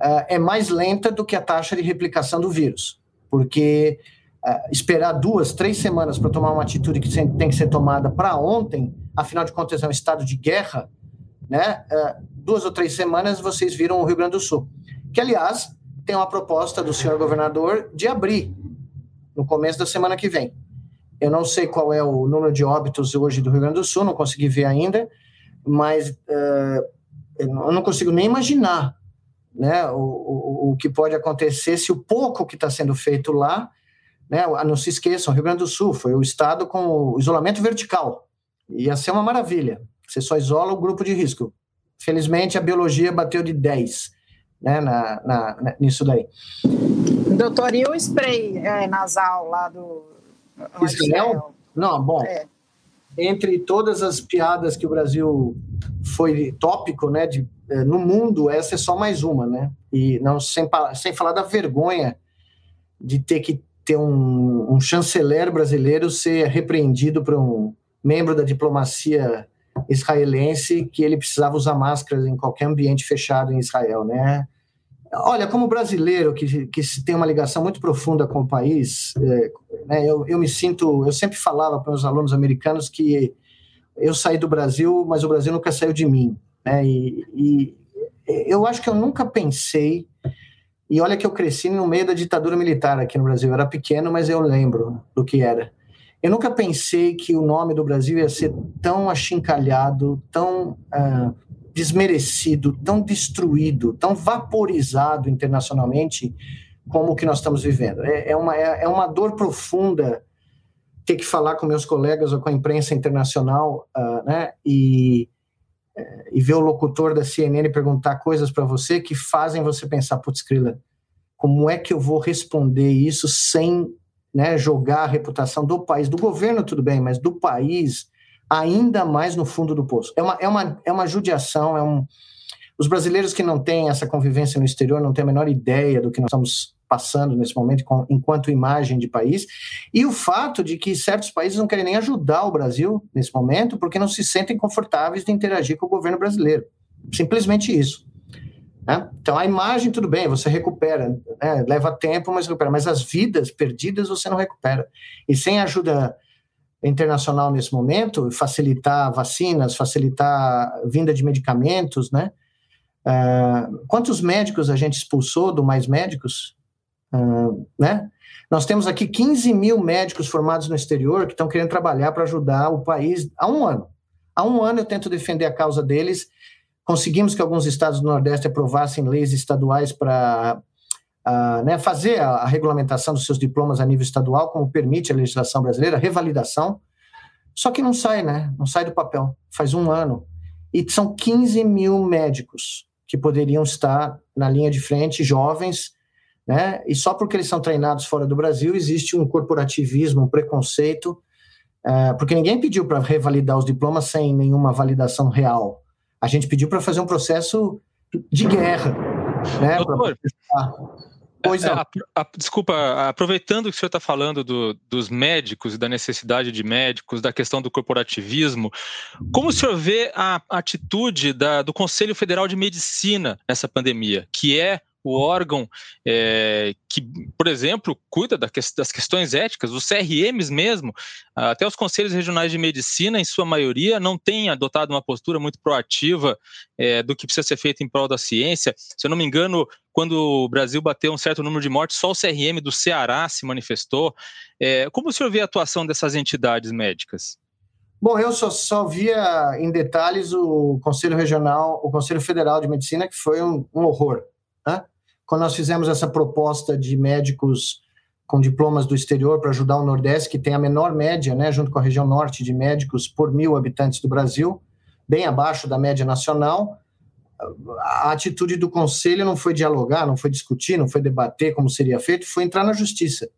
uh, é mais lenta do que a taxa de replicação do vírus, porque uh, esperar duas, três semanas para tomar uma atitude que tem que ser tomada para ontem, afinal de contas é um estado de guerra, né, duas ou três semanas vocês viram o Rio Grande do Sul, que aliás tem uma proposta do senhor governador de abrir no começo da semana que vem. Eu não sei qual é o número de óbitos hoje do Rio Grande do Sul, não consegui ver ainda, mas uh, eu não consigo nem imaginar né, o, o, o que pode acontecer se o pouco que está sendo feito lá, né, não se esqueçam, Rio Grande do Sul foi o estado com o isolamento vertical. Ia ser uma maravilha. Você só isola o grupo de risco. Felizmente, a biologia bateu de 10 né, na, na, nisso daí. Doutor, e o spray é, nasal lá do, Israel? Não, bom. É. Entre todas as piadas que o Brasil foi tópico, né, de, é, no mundo, essa é só mais uma, né? E não sem, sem falar da vergonha de ter que ter um, um chanceler brasileiro ser repreendido por um membro da diplomacia israelense que ele precisava usar máscaras em qualquer ambiente fechado em Israel, né? Olha, como brasileiro que, que tem uma ligação muito profunda com o país, é, né, eu, eu me sinto. Eu sempre falava para os alunos americanos que eu saí do Brasil, mas o Brasil nunca saiu de mim. Né, e, e eu acho que eu nunca pensei. E olha que eu cresci no meio da ditadura militar aqui no Brasil. Eu era pequeno, mas eu lembro do que era. Eu nunca pensei que o nome do Brasil ia ser tão achincalhado, tão uh, desmerecido, tão destruído, tão vaporizado internacionalmente como o que nós estamos vivendo. É, é, uma, é, é uma dor profunda ter que falar com meus colegas ou com a imprensa internacional uh, né, e, e ver o locutor da CNN perguntar coisas para você que fazem você pensar, putz, Krila, como é que eu vou responder isso sem né, jogar a reputação do país, do governo, tudo bem, mas do país ainda mais no fundo do poço. É uma, é uma, é uma judiação, é um... Os brasileiros que não têm essa convivência no exterior não têm a menor ideia do que nós estamos passando nesse momento com, enquanto imagem de país, e o fato de que certos países não querem nem ajudar o Brasil nesse momento porque não se sentem confortáveis de interagir com o governo brasileiro. Simplesmente isso. Né? Então, a imagem, tudo bem, você recupera, né? leva tempo, mas recupera, mas as vidas perdidas você não recupera. E sem ajuda internacional nesse momento, facilitar vacinas, facilitar vinda de medicamentos, né? Uh, quantos médicos a gente expulsou do Mais Médicos? Uh, né? Nós temos aqui 15 mil médicos formados no exterior que estão querendo trabalhar para ajudar o país há um ano. Há um ano eu tento defender a causa deles. Conseguimos que alguns estados do Nordeste aprovassem leis estaduais para uh, né, fazer a, a, regulamentação dos seus diplomas a nível estadual, como permite a legislação brasileira, revalidação. Só que não sai, né? Não sai do papel. Faz um ano. E são 15 mil médicos que poderiam estar na linha de frente, jovens, né? E só porque eles são treinados fora do Brasil existe um corporativismo, um preconceito, uh, porque ninguém pediu para revalidar os diplomas sem nenhuma validação real. A gente pediu para fazer um processo de guerra, né? Doutor, Pois é, a, a, desculpa, aproveitando que o senhor está falando do, dos médicos e da necessidade de médicos, da questão do corporativismo, como o senhor vê a atitude da, do Conselho Federal de Medicina nessa pandemia, que é o órgão é, que, por exemplo, cuida das questões éticas, os CRMs mesmo, até os conselhos regionais de medicina, em sua maioria, não têm adotado uma postura muito proativa é, do que precisa ser feito em prol da ciência. Se eu não me engano, quando o Brasil bateu um certo número de mortes, só o CRM do Ceará se manifestou. É, como o senhor vê a atuação dessas entidades médicas? Bom, eu só, só via em detalhes o Conselho Regional, o Conselho Federal de Medicina, que foi um, um horror. Né? Quando nós fizemos essa proposta de médicos com diplomas do exterior para ajudar o Nordeste, que tem a menor média, né, junto com a região norte de médicos por mil habitantes do Brasil, bem abaixo da média nacional. A atitude do conselho não foi dialogar, não foi discutir, não foi debater como seria feito, foi entrar na justiça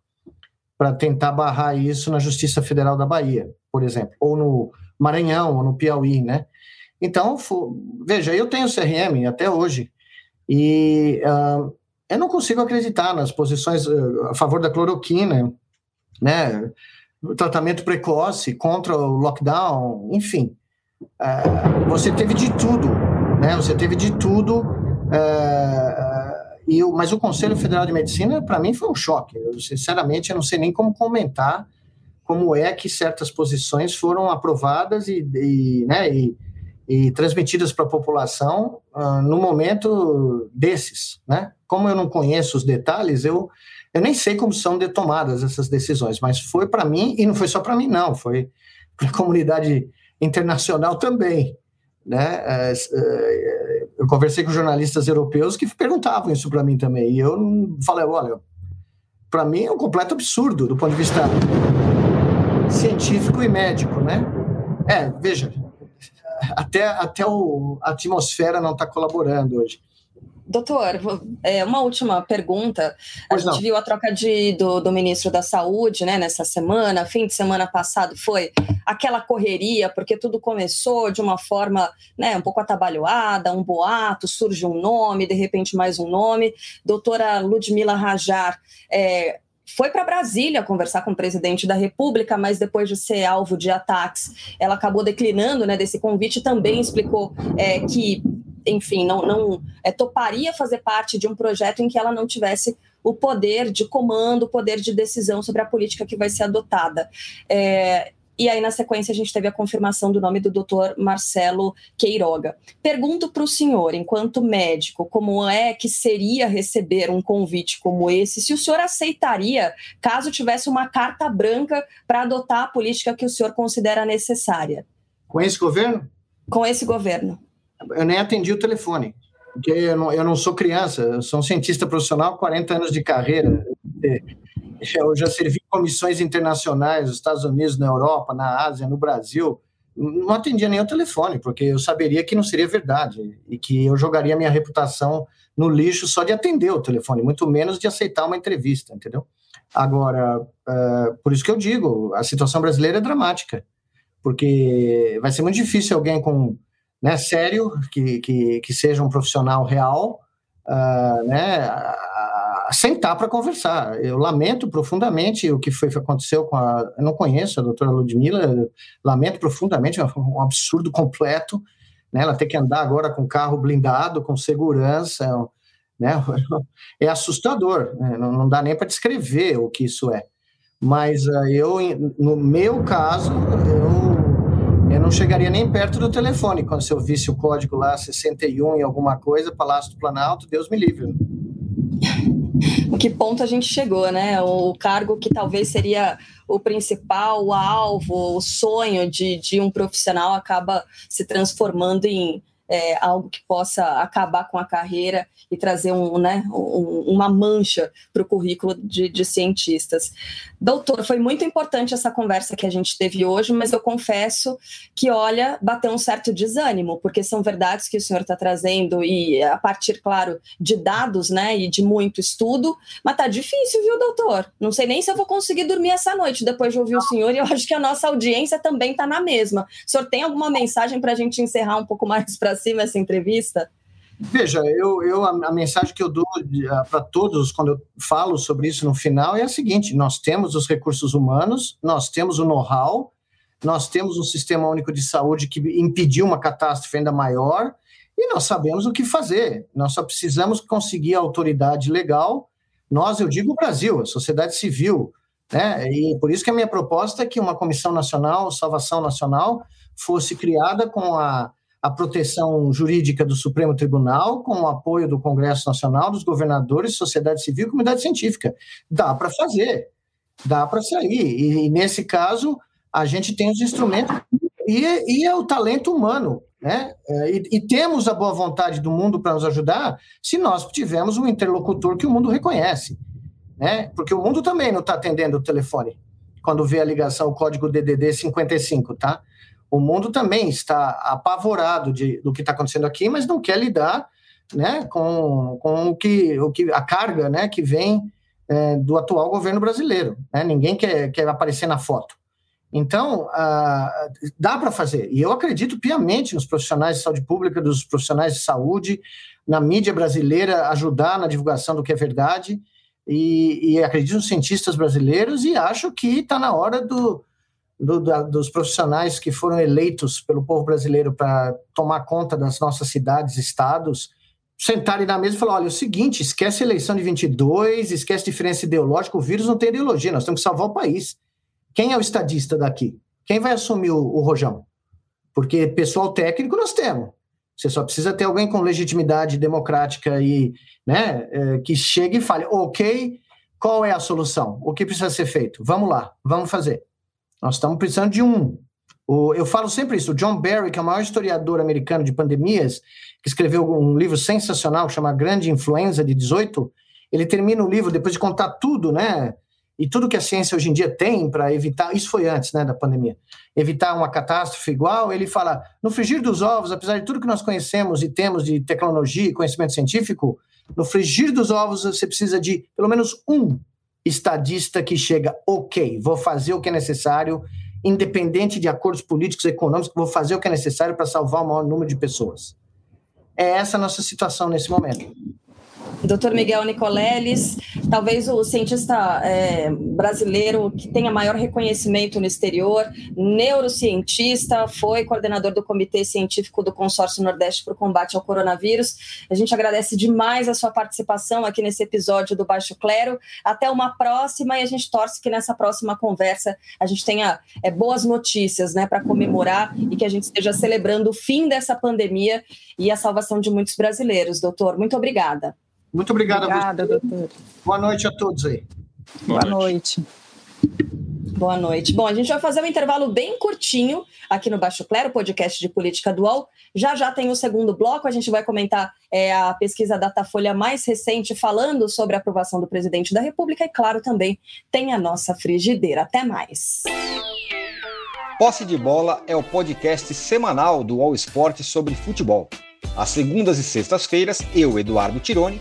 para tentar barrar isso na Justiça Federal da Bahia, por exemplo, ou no Maranhão, ou no Piauí, né? Então, veja, eu tenho CRM até hoje e uh, eu não consigo acreditar nas posições uh, a favor da cloroquina, né? tratamento precoce, contra o lockdown, enfim. Uh, você teve de tudo, né? Você teve de tudo. E mas o Conselho Federal de Medicina, para mim, foi um choque. Eu, sinceramente, eu não sei nem como comentar como é que certas posições foram aprovadas e, e né, e, e transmitidas para a população uh, no momento desses, né? Como eu não conheço os detalhes, eu eu nem sei como são tomadas essas decisões, mas foi para mim, e não foi só para mim, não, foi para a comunidade internacional também. Né? É, eu conversei com jornalistas europeus que perguntavam isso para mim também, e eu falei: olha, para mim é um completo absurdo do ponto de vista científico e médico. Né? É, veja, até, até o, a atmosfera não está colaborando hoje. Doutor, é, uma última pergunta. A gente viu a troca de, do, do, ministro da Saúde né, nessa semana, fim de semana passado foi aquela correria, porque tudo começou de uma forma né, um pouco atabalhoada, um boato, surge um nome, de repente mais um nome. Doutora Ludmila Rajar é, foi para Brasília conversar com o presidente da República, mas depois de ser alvo de ataques, ela acabou declinando né, desse convite e também explicou é, que enfim, não, não é, toparia fazer parte de um projeto em que ela não tivesse o poder de comando, o poder de decisão sobre a política que vai ser adotada. É, e aí, na sequência, a gente teve a confirmação do nome do doutor Marcelo Queiroga. Pergunto para o senhor, enquanto médico, como é que seria receber um convite como esse? Se o senhor aceitaria caso tivesse uma carta branca para adotar a política que o senhor considera necessária? Com esse governo? Com esse governo eu nem atendi o telefone, porque eu não, eu não sou criança, eu sou um cientista profissional, 40 anos de carreira. Eu já servi comissões internacionais nos Estados Unidos, na Europa, na Ásia, no Brasil. Não atendia nem o telefone, porque eu saberia que não seria verdade e que eu jogaria minha reputação no lixo só de atender o telefone, muito menos de aceitar uma entrevista, entendeu? Agora, uh, por isso que eu digo, a situação brasileira é dramática, porque vai ser muito difícil alguém com né, sério, que, que, que seja um profissional real, uh, né, sentar para conversar. Eu lamento profundamente o que foi que aconteceu com a. Eu não conheço a doutora Ludmilla, lamento profundamente, é um absurdo completo. Né, ela ter que andar agora com carro blindado, com segurança, né, é assustador, né, não, não dá nem para descrever o que isso é. Mas uh, eu, no meu caso, eu eu não chegaria nem perto do telefone quando eu visse o código lá 61 e alguma coisa, Palácio do Planalto, Deus me livre. O que ponto a gente chegou, né? O cargo que talvez seria o principal, o alvo, o sonho de, de um profissional acaba se transformando em é, algo que possa acabar com a carreira e trazer um, né, um, uma mancha para o currículo de, de, cientistas. Doutor, foi muito importante essa conversa que a gente teve hoje, mas eu confesso que, olha, bateu um certo desânimo, porque são verdades que o senhor está trazendo e a partir, claro, de dados né, e de muito estudo, mas tá difícil, viu, doutor? Não sei nem se eu vou conseguir dormir essa noite depois de ouvir o senhor e eu acho que a nossa audiência também está na mesma. O senhor tem alguma mensagem para a gente encerrar um pouco mais para cima essa entrevista? Veja, eu, eu a, a mensagem que eu dou para todos quando eu falo sobre isso no final é a seguinte: nós temos os recursos humanos, nós temos o know-how, nós temos um sistema único de saúde que impediu uma catástrofe ainda maior e nós sabemos o que fazer. Nós só precisamos conseguir a autoridade legal. Nós, eu digo o Brasil, a sociedade civil, né? E por isso que a minha proposta é que uma comissão nacional, salvação nacional, fosse criada com a a proteção jurídica do Supremo Tribunal, com o apoio do Congresso Nacional, dos governadores, sociedade civil e comunidade científica. Dá para fazer, dá para sair. E, e, nesse caso, a gente tem os instrumentos e, e é o talento humano. Né? É, e, e temos a boa vontade do mundo para nos ajudar se nós tivermos um interlocutor que o mundo reconhece. Né? Porque o mundo também não está atendendo o telefone quando vê a ligação, o código DDD 55, tá? O mundo também está apavorado de, do que está acontecendo aqui, mas não quer lidar né, com, com o que, o que a carga né, que vem é, do atual governo brasileiro. Né? Ninguém quer, quer aparecer na foto. Então, ah, dá para fazer. E eu acredito piamente nos profissionais de saúde pública, dos profissionais de saúde, na mídia brasileira, ajudar na divulgação do que é verdade. E, e acredito nos cientistas brasileiros e acho que está na hora do, do, da, dos profissionais que foram eleitos pelo povo brasileiro para tomar conta das nossas cidades, estados, sentarem na mesa e falar: olha, é o seguinte, esquece a eleição de 22, esquece diferença ideológica, o vírus não tem ideologia, nós temos que salvar o país. Quem é o estadista daqui? Quem vai assumir o, o rojão? Porque pessoal técnico nós temos. Você só precisa ter alguém com legitimidade democrática e né, é, que chegue e fale: ok, qual é a solução? O que precisa ser feito? Vamos lá, vamos fazer. Nós estamos precisando de um. O, eu falo sempre isso. O John Barry, que é o maior historiador americano de pandemias, que escreveu um livro sensacional chama Grande Influenza de 18, ele termina o livro depois de contar tudo, né? E tudo que a ciência hoje em dia tem para evitar, isso foi antes, né, da pandemia, evitar uma catástrofe igual, ele fala, no frigir dos ovos, apesar de tudo que nós conhecemos e temos de tecnologia e conhecimento científico, no frigir dos ovos você precisa de pelo menos um estadista que chega, ok, vou fazer o que é necessário, independente de acordos políticos e econômicos, vou fazer o que é necessário para salvar o maior número de pessoas. É essa a nossa situação nesse momento. Dr. Miguel Nicoleles, talvez o cientista é, brasileiro que tenha maior reconhecimento no exterior, neurocientista, foi coordenador do Comitê Científico do Consórcio Nordeste para o Combate ao Coronavírus. A gente agradece demais a sua participação aqui nesse episódio do Baixo Clero. Até uma próxima e a gente torce que nessa próxima conversa a gente tenha é, boas notícias né, para comemorar e que a gente esteja celebrando o fim dessa pandemia e a salvação de muitos brasileiros. Doutor, muito obrigada. Muito obrigado Obrigada, a você. doutor. Boa noite a todos aí. Boa, Boa noite. noite. Boa noite. Bom, a gente vai fazer um intervalo bem curtinho aqui no Baixo Clero, podcast de política dual. Já já tem o segundo bloco, a gente vai comentar é, a pesquisa Datafolha mais recente falando sobre a aprovação do presidente da República e, claro, também tem a nossa frigideira. Até mais. Posse de Bola é o podcast semanal do All Sport sobre futebol. Às segundas e sextas-feiras, eu, Eduardo Tironi,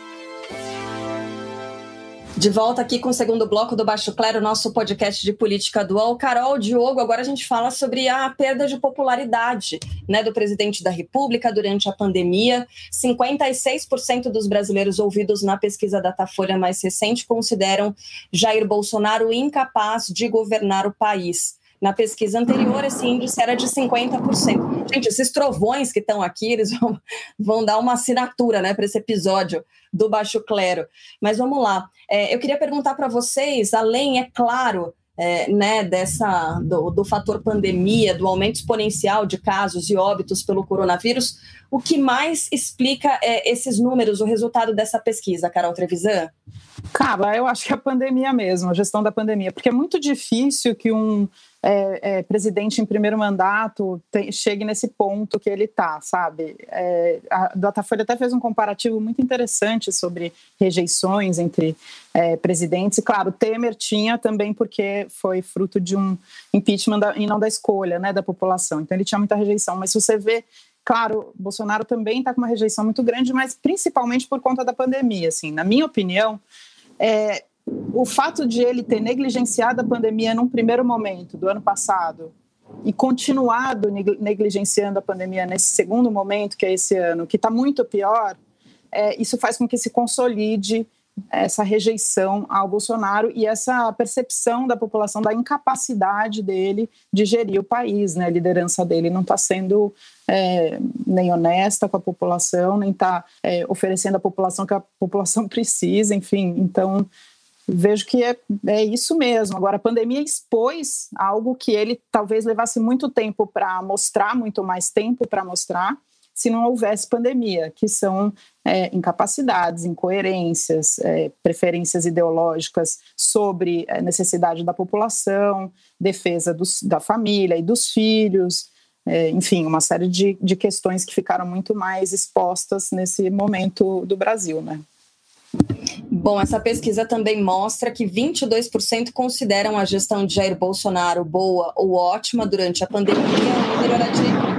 De volta aqui com o segundo bloco do Baixo Clero, nosso podcast de política dual. Carol, Diogo, agora a gente fala sobre a perda de popularidade né, do presidente da República durante a pandemia. 56% dos brasileiros ouvidos na pesquisa Datafolha mais recente consideram Jair Bolsonaro incapaz de governar o país. Na pesquisa anterior, esse índice era de 50%. Gente, esses trovões que estão aqui, eles <laughs> vão, vão dar uma assinatura né, para esse episódio do Baixo Clero. Mas vamos lá. É, eu queria perguntar para vocês, além, é claro, é, né, dessa do, do, fator pandemia, do aumento exponencial de casos e óbitos pelo coronavírus, o que mais explica é, esses números, o resultado dessa pesquisa, Carol Trevisan? Cara, eu acho que é a pandemia mesmo, a gestão da pandemia, porque é muito difícil que um é, é, presidente em primeiro mandato tem, chegue nesse ponto que ele está, sabe? É, a Datafolha até fez um comparativo muito interessante sobre rejeições entre é, presidentes, e claro, Temer tinha também porque foi fruto de um impeachment da, e não da escolha né, da população, então ele tinha muita rejeição, mas se você vê Claro, Bolsonaro também está com uma rejeição muito grande, mas principalmente por conta da pandemia. Assim, na minha opinião, é, o fato de ele ter negligenciado a pandemia num primeiro momento do ano passado e continuado negligenciando a pandemia nesse segundo momento, que é esse ano, que está muito pior, é, isso faz com que se consolide essa rejeição ao Bolsonaro e essa percepção da população da incapacidade dele de gerir o país, né? A liderança dele não está sendo é, nem honesta com a população, nem está é, oferecendo à população que a população <laughs> precisa, enfim. Então, vejo que é, é isso mesmo. Agora, a pandemia expôs algo que ele talvez levasse muito tempo para mostrar, muito mais tempo para mostrar, se não houvesse pandemia, que são é, incapacidades, incoerências, é, preferências ideológicas sobre a necessidade da população, defesa dos, da família e dos filhos, é, enfim, uma série de, de questões que ficaram muito mais expostas nesse momento do Brasil, né? Bom, essa pesquisa também mostra que 22% consideram a gestão de Jair Bolsonaro boa ou ótima durante a pandemia. O número era de.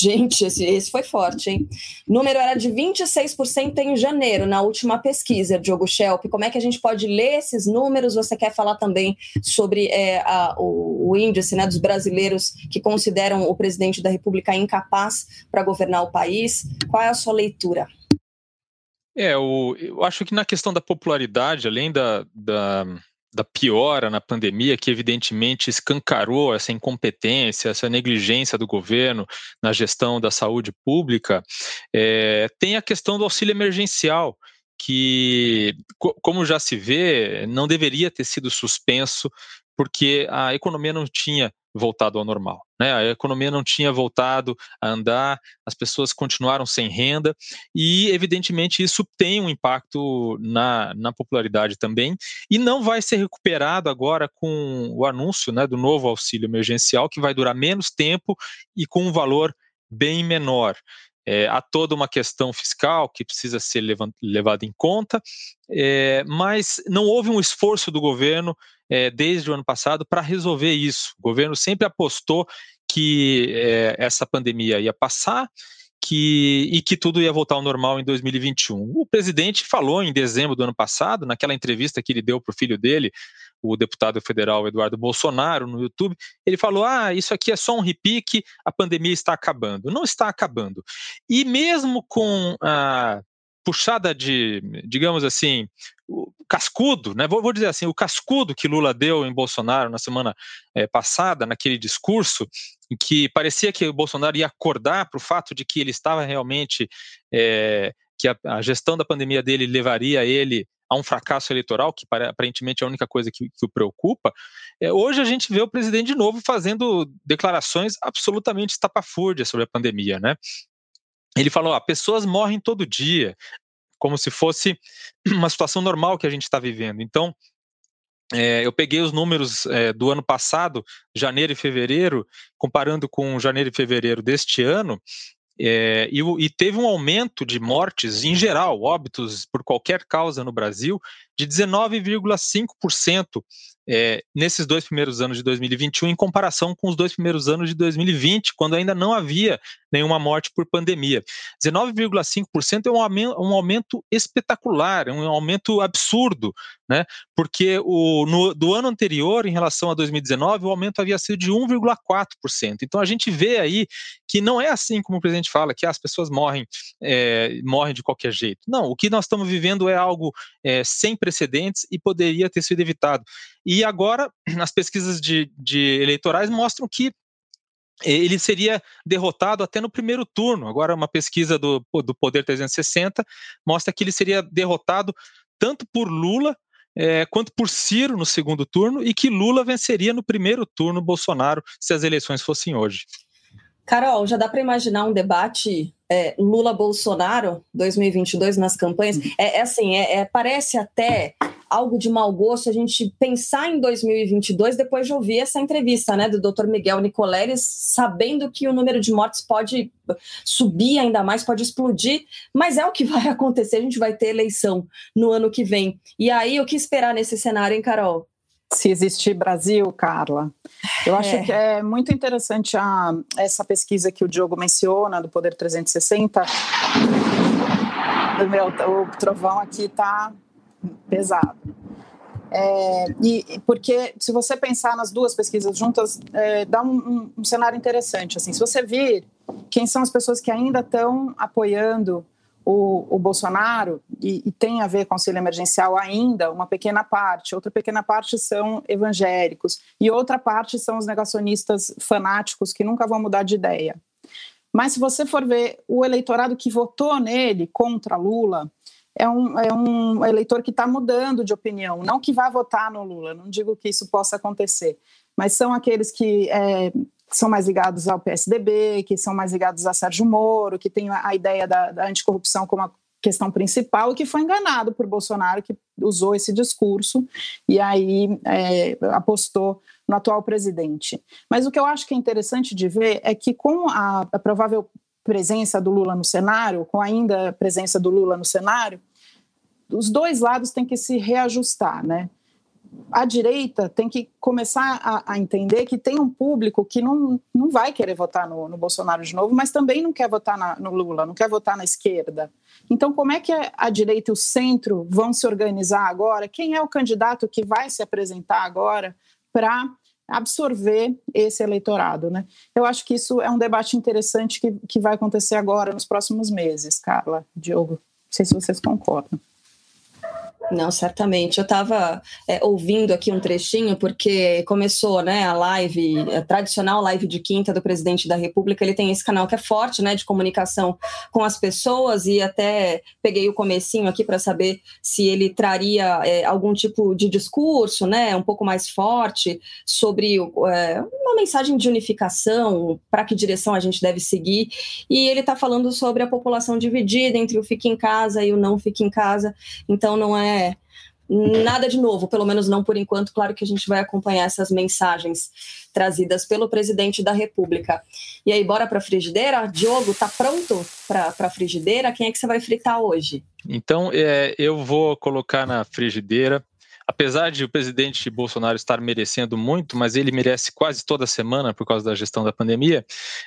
Gente, esse, esse foi forte, hein? O número era de 26% em janeiro, na última pesquisa, Diogo Schelp. Como é que a gente pode ler esses números? Você quer falar também sobre é, a, o, o, índice né, dos brasileiros que consideram o presidente da República incapaz para governar o país? Qual é a sua leitura? É, o, eu acho que na questão da popularidade, além da, da, da piora na pandemia, que evidentemente escancarou essa incompetência, essa negligência do governo na gestão da saúde pública, é, tem a questão do auxílio emergencial, que, como já se vê, não deveria ter sido suspenso, porque a economia não tinha voltado ao normal. Né? A economia não tinha voltado a andar, as pessoas continuaram sem renda e, evidentemente, isso tem um impacto na, na popularidade também e não vai ser recuperado agora com o anúncio né, do novo auxílio emergencial, que vai durar menos tempo e com um valor bem menor. É, há toda uma questão fiscal que precisa ser levada em conta, é, mas não houve um esforço do governo é, desde o ano passado para resolver isso. O governo sempre apostou que é, essa pandemia ia passar que, e que tudo ia voltar ao normal em 2021. O presidente falou em dezembro do ano passado, naquela entrevista que ele deu para o filho dele, o deputado federal Eduardo Bolsonaro, no YouTube, ele falou: ah, isso aqui é só um repique, a pandemia está acabando. Não está acabando. E mesmo com a puxada de, digamos assim, o cascudo, né? Vou, vou, dizer assim, o cascudo que Lula deu em Bolsonaro na semana é, passada, naquele discurso, em que parecia que o Bolsonaro ia acordar para o fato de que ele estava realmente, é, que a, a, gestão da pandemia dele levaria ele a um fracasso eleitoral, que aparentemente é a única coisa que, que o preocupa, é, hoje a gente vê o presidente de novo fazendo declarações absolutamente estapafúrdias sobre a pandemia, né? Ele falou: ah, pessoas morrem todo dia, como se fosse <clears throat> uma situação normal que a gente está vivendo. Então, é, eu peguei os números é, do ano passado, janeiro e fevereiro, comparando com janeiro e fevereiro deste ano, é, e, e, teve um aumento de mortes em geral, óbitos por qualquer causa no Brasil, de 19,5% é, nesses dois primeiros anos de 2021, em comparação com os dois primeiros anos de 2020, quando ainda não havia nenhuma morte por pandemia. 19,5% é um aumento, um aumento espetacular, é um aumento absurdo, né? Porque o, no, do ano anterior, em relação a 2019, o aumento havia sido de 1,4%. Então a gente vê aí que não é assim como o presidente fala, que as pessoas morrem, é, morrem de qualquer jeito. Não, o que nós estamos vivendo é algo é, sem e poderia ter sido evitado. E agora, <clears throat> as pesquisas de, de eleitorais mostram que ele seria derrotado até no primeiro turno. Agora, uma pesquisa do, do Poder 360 mostra que ele seria derrotado tanto por Lula é, quanto por Ciro no segundo turno e que Lula venceria no primeiro turno Bolsonaro se as eleições fossem hoje. Carol, já dá para imaginar um debate é, Lula-Bolsonaro 2022 nas campanhas? É, é assim, é, é, parece até algo de mau gosto a gente pensar em 2022 depois de ouvir essa entrevista né, do Dr. Miguel Nicoleles, sabendo que o número de mortes pode subir ainda mais, pode explodir, mas é o que <laughs> vai acontecer, a gente vai ter eleição no ano que vem. E aí, o que esperar nesse cenário, hein, Carol? Se existir Brasil, Carla. Eu acho é. que é muito interessante a, essa pesquisa que o Diogo menciona, do Poder 360. Meu, o trovão aqui está pesado. É, e porque se você pensar nas duas pesquisas juntas, é, dá um, um, um, cenário interessante. Assim, se você vir quem são as pessoas que ainda estão apoiando o, o Bolsonaro e, e, tem a ver com auxílio emergencial ainda, uma pequena parte. Outra pequena parte são evangélicos e outra parte são os negacionistas fanáticos que nunca vão mudar de ideia. Mas se você for ver o eleitorado que votou nele contra Lula, é um, é um eleitor que está mudando de opinião, não que vá votar no Lula, não digo que isso possa acontecer, mas são aqueles que é, são mais ligados ao PSDB, que são mais ligados a Sérgio Moro, que tem a ideia da, da anticorrupção como a questão principal e que foi enganado por Bolsonaro, que usou esse discurso e aí é, apostou no atual presidente. Mas o que eu acho que é interessante de ver é que com a, a provável presença do Lula no cenário, com ainda a presença do Lula no cenário, os dois lados têm que se reajustar, né? A direita tem que começar a, a, entender que tem um público que não, não vai querer votar no, no Bolsonaro de novo, mas também não quer votar na, no Lula, não quer votar na esquerda. Então, como é que a direita e o centro vão se organizar agora? Quem é o candidato que vai se apresentar agora para absorver esse eleitorado? Né? Eu acho que isso é um debate interessante que, que vai acontecer agora, nos próximos meses, Carla, Diogo. Não sei se vocês concordam. Não, certamente. Eu estava é, ouvindo aqui um trechinho, porque começou né, a live, a tradicional live de quinta do presidente da República. Ele tem esse canal que é forte né, de comunicação com as pessoas, e até peguei o comecinho aqui para saber se ele traria é, algum tipo de discurso né, um pouco mais forte sobre é, uma mensagem de unificação, para que direção a gente deve seguir. E ele está falando sobre a população dividida entre o fique em casa e o não fique em casa. Então, não é é nada de novo, pelo menos não por enquanto. Claro que a gente vai acompanhar essas mensagens trazidas pelo presidente da República. E aí, bora para a frigideira? Diogo, tá pronto para a frigideira? Quem é que você vai fritar hoje? Então, é, eu vou colocar na frigideira. Apesar de o presidente Bolsonaro estar merecendo muito, mas ele merece quase toda semana por causa da gestão da pandemia,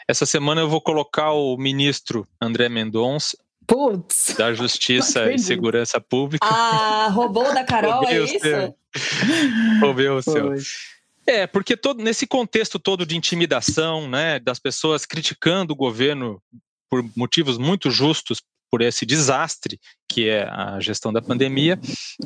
essa semana eu vou colocar o ministro André Mendonça, Putz. Da Justiça e Segurança Pública. Ah, roubou da Carol, é isso? Roubei o seu. É, porque todo, nesse contexto todo de intimidação, né, das pessoas criticando o governo por motivos muito justos por esse desastre que é a gestão da pandemia,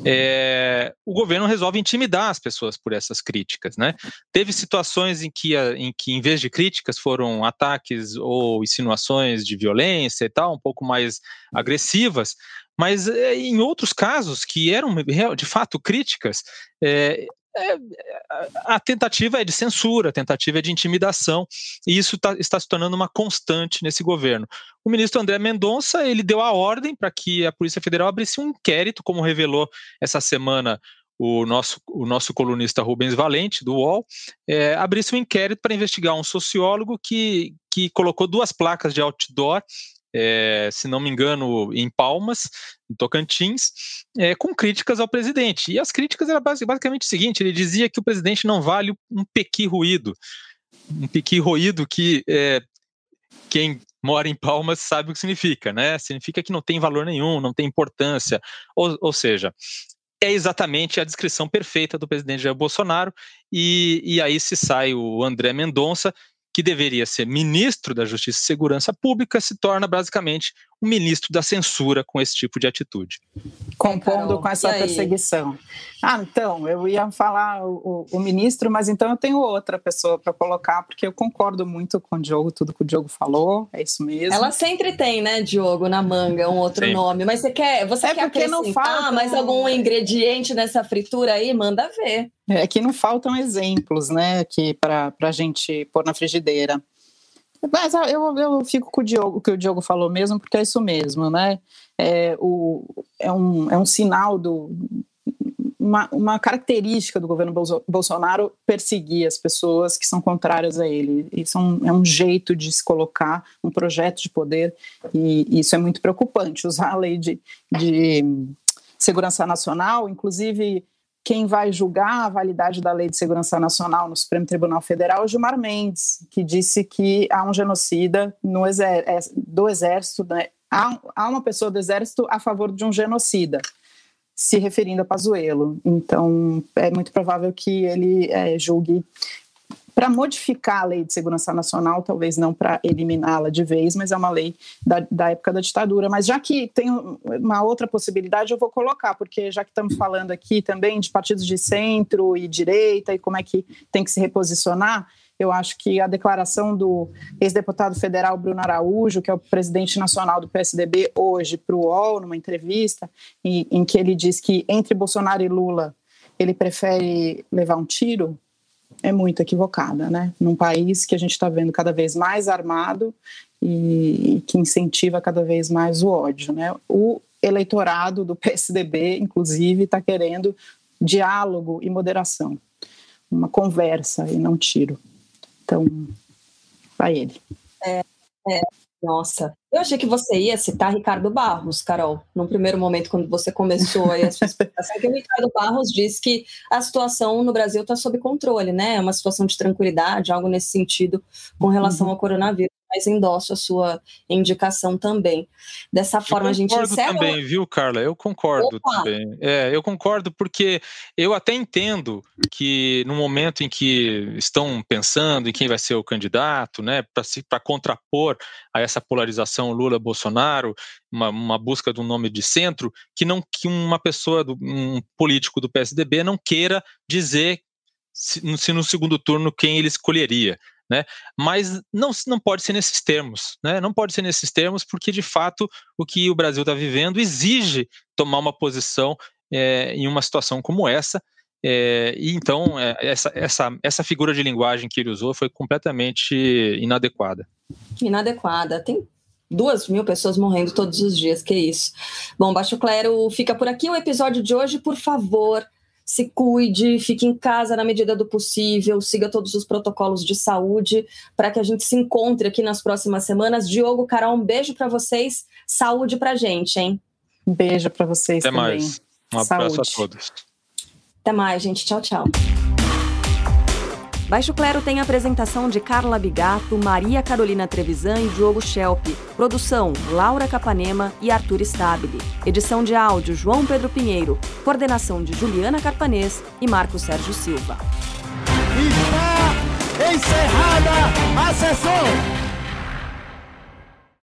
é, o governo resolve intimidar as pessoas por essas críticas, né? Teve situações em que, em que, em vez de críticas, foram ataques ou insinuações de violência e tal, um pouco mais agressivas, mas é, em outros casos que eram de fato críticas, é, é, a tentativa é de censura, a tentativa é de intimidação, e isso tá, está se tornando uma constante nesse governo. O ministro André Mendonça ele deu a ordem para que a Polícia Federal abrisse um inquérito, como revelou essa semana o nosso, o nosso colunista Rubens Valente, do UOL, é, abrisse um inquérito para investigar um sociólogo que, que colocou duas placas de outdoor é, se não me engano, em Palmas, em Tocantins, é, com críticas ao presidente. E as críticas eram basicamente o seguinte: ele dizia que o presidente não vale um pequi ruído. Um pequi ruído que é, quem mora em Palmas sabe o que significa, né? Significa que não tem valor nenhum, não tem importância. Ou, ou seja, é exatamente a descrição perfeita do presidente Jair Bolsonaro, e, e aí se sai o André Mendonça, que deveria ser ministro da Justiça e Segurança Pública, se torna basicamente o ministro da censura com esse tipo de atitude. Compondo com essa perseguição. Ah, então, eu ia falar o, o, ministro, mas então eu tenho outra pessoa para colocar, porque eu concordo muito com o Diogo, tudo que o Diogo falou, é isso mesmo. Ela sempre tem, né, Diogo, na manga, um outro Sim. nome, mas você quer, você é quer acrescentar não falta, mais algum ingrediente nessa fritura aí? Manda ver. É que não faltam exemplos, né, para a gente pôr na frigideira. Mas ah, eu, eu fico com o Diogo, que o Diogo falou mesmo, porque é isso mesmo, né? É, o, é, um, é um sinal do. Uma, uma característica do governo Bolsonaro perseguir as pessoas que são contrárias a ele. Isso é um, é um jeito de se colocar um projeto de poder, e, e isso é muito preocupante. Usar a lei de, de segurança nacional, inclusive quem vai julgar a validade da Lei de Segurança Nacional no Supremo Tribunal Federal é Gilmar Mendes, que disse que há um genocida é, do Exército, né? há, há uma pessoa do Exército a favor de um genocida, se referindo a Pazuello. Então, é muito provável que ele é, julgue para modificar a lei de segurança nacional, talvez não para eliminá-la de vez, mas é uma lei da, da, época da ditadura. Mas já que tem uma outra possibilidade, eu vou colocar, porque já que estamos falando aqui também de partidos de centro e direita e como é que tem que se reposicionar, eu acho que a declaração do ex-deputado federal Bruno Araújo, que é o presidente nacional do PSDB, hoje, para o UOL, numa entrevista, em, em que ele diz que entre Bolsonaro e Lula ele prefere levar um tiro, é muito equivocada, né? Num país que a gente está vendo cada vez mais armado e, e, que incentiva cada vez mais o ódio, né? O eleitorado do <laughs> PSDB, inclusive, está querendo diálogo e moderação, uma conversa e não tiro. Então, vai ele. É, é, nossa, eu achei que você ia citar Ricardo Barros, Carol, num primeiro momento, quando você começou aí a sua explicação, que o Ricardo Barros disse que a situação no Brasil está sob controle, né? É uma situação de tranquilidade, algo nesse sentido com relação uhum. ao coronavírus mas endosso a sua indicação também. Dessa forma, a gente encerra... também, viu, Carla? Eu concordo Opa. também. É, eu concordo porque eu até entendo que no momento em que estão pensando em quem vai ser o candidato, né, para contrapor a essa polarização Lula-Bolsonaro, uma, uma, busca de um nome de centro, que não que uma pessoa, do, um político do PSDB não queira dizer se, se no segundo turno quem ele escolheria né? Mas não, não pode ser nesses termos, né? Não pode ser nesses termos, porque de fato o que o Brasil está vivendo exige tomar uma posição é, em uma situação como essa. É, e então é, essa, essa, essa figura de linguagem que ele usou foi completamente inadequada. Inadequada. Tem duas mil pessoas morrendo todos os dias, que isso. Bom, Baixo Clero fica por aqui o episódio de hoje, por favor se cuide, fique em casa na medida do possível, siga todos os protocolos de saúde para que a gente se encontre aqui nas próximas semanas. Diogo, Carol, um beijo para vocês, saúde para gente, hein? Um beijo para vocês Até também. mais. Um abraço saúde. a todos. Até mais, gente. Tchau, tchau. Baixo Clero tem a apresentação de Carla Bigato, Maria Carolina Trevisan e Diogo Schelp. Produção: Laura Capanema e Arthur Stabile. Edição de áudio: João Pedro Pinheiro. Coordenação de Juliana Carpanês e Marco Sérgio Silva. Está encerrada a sessão!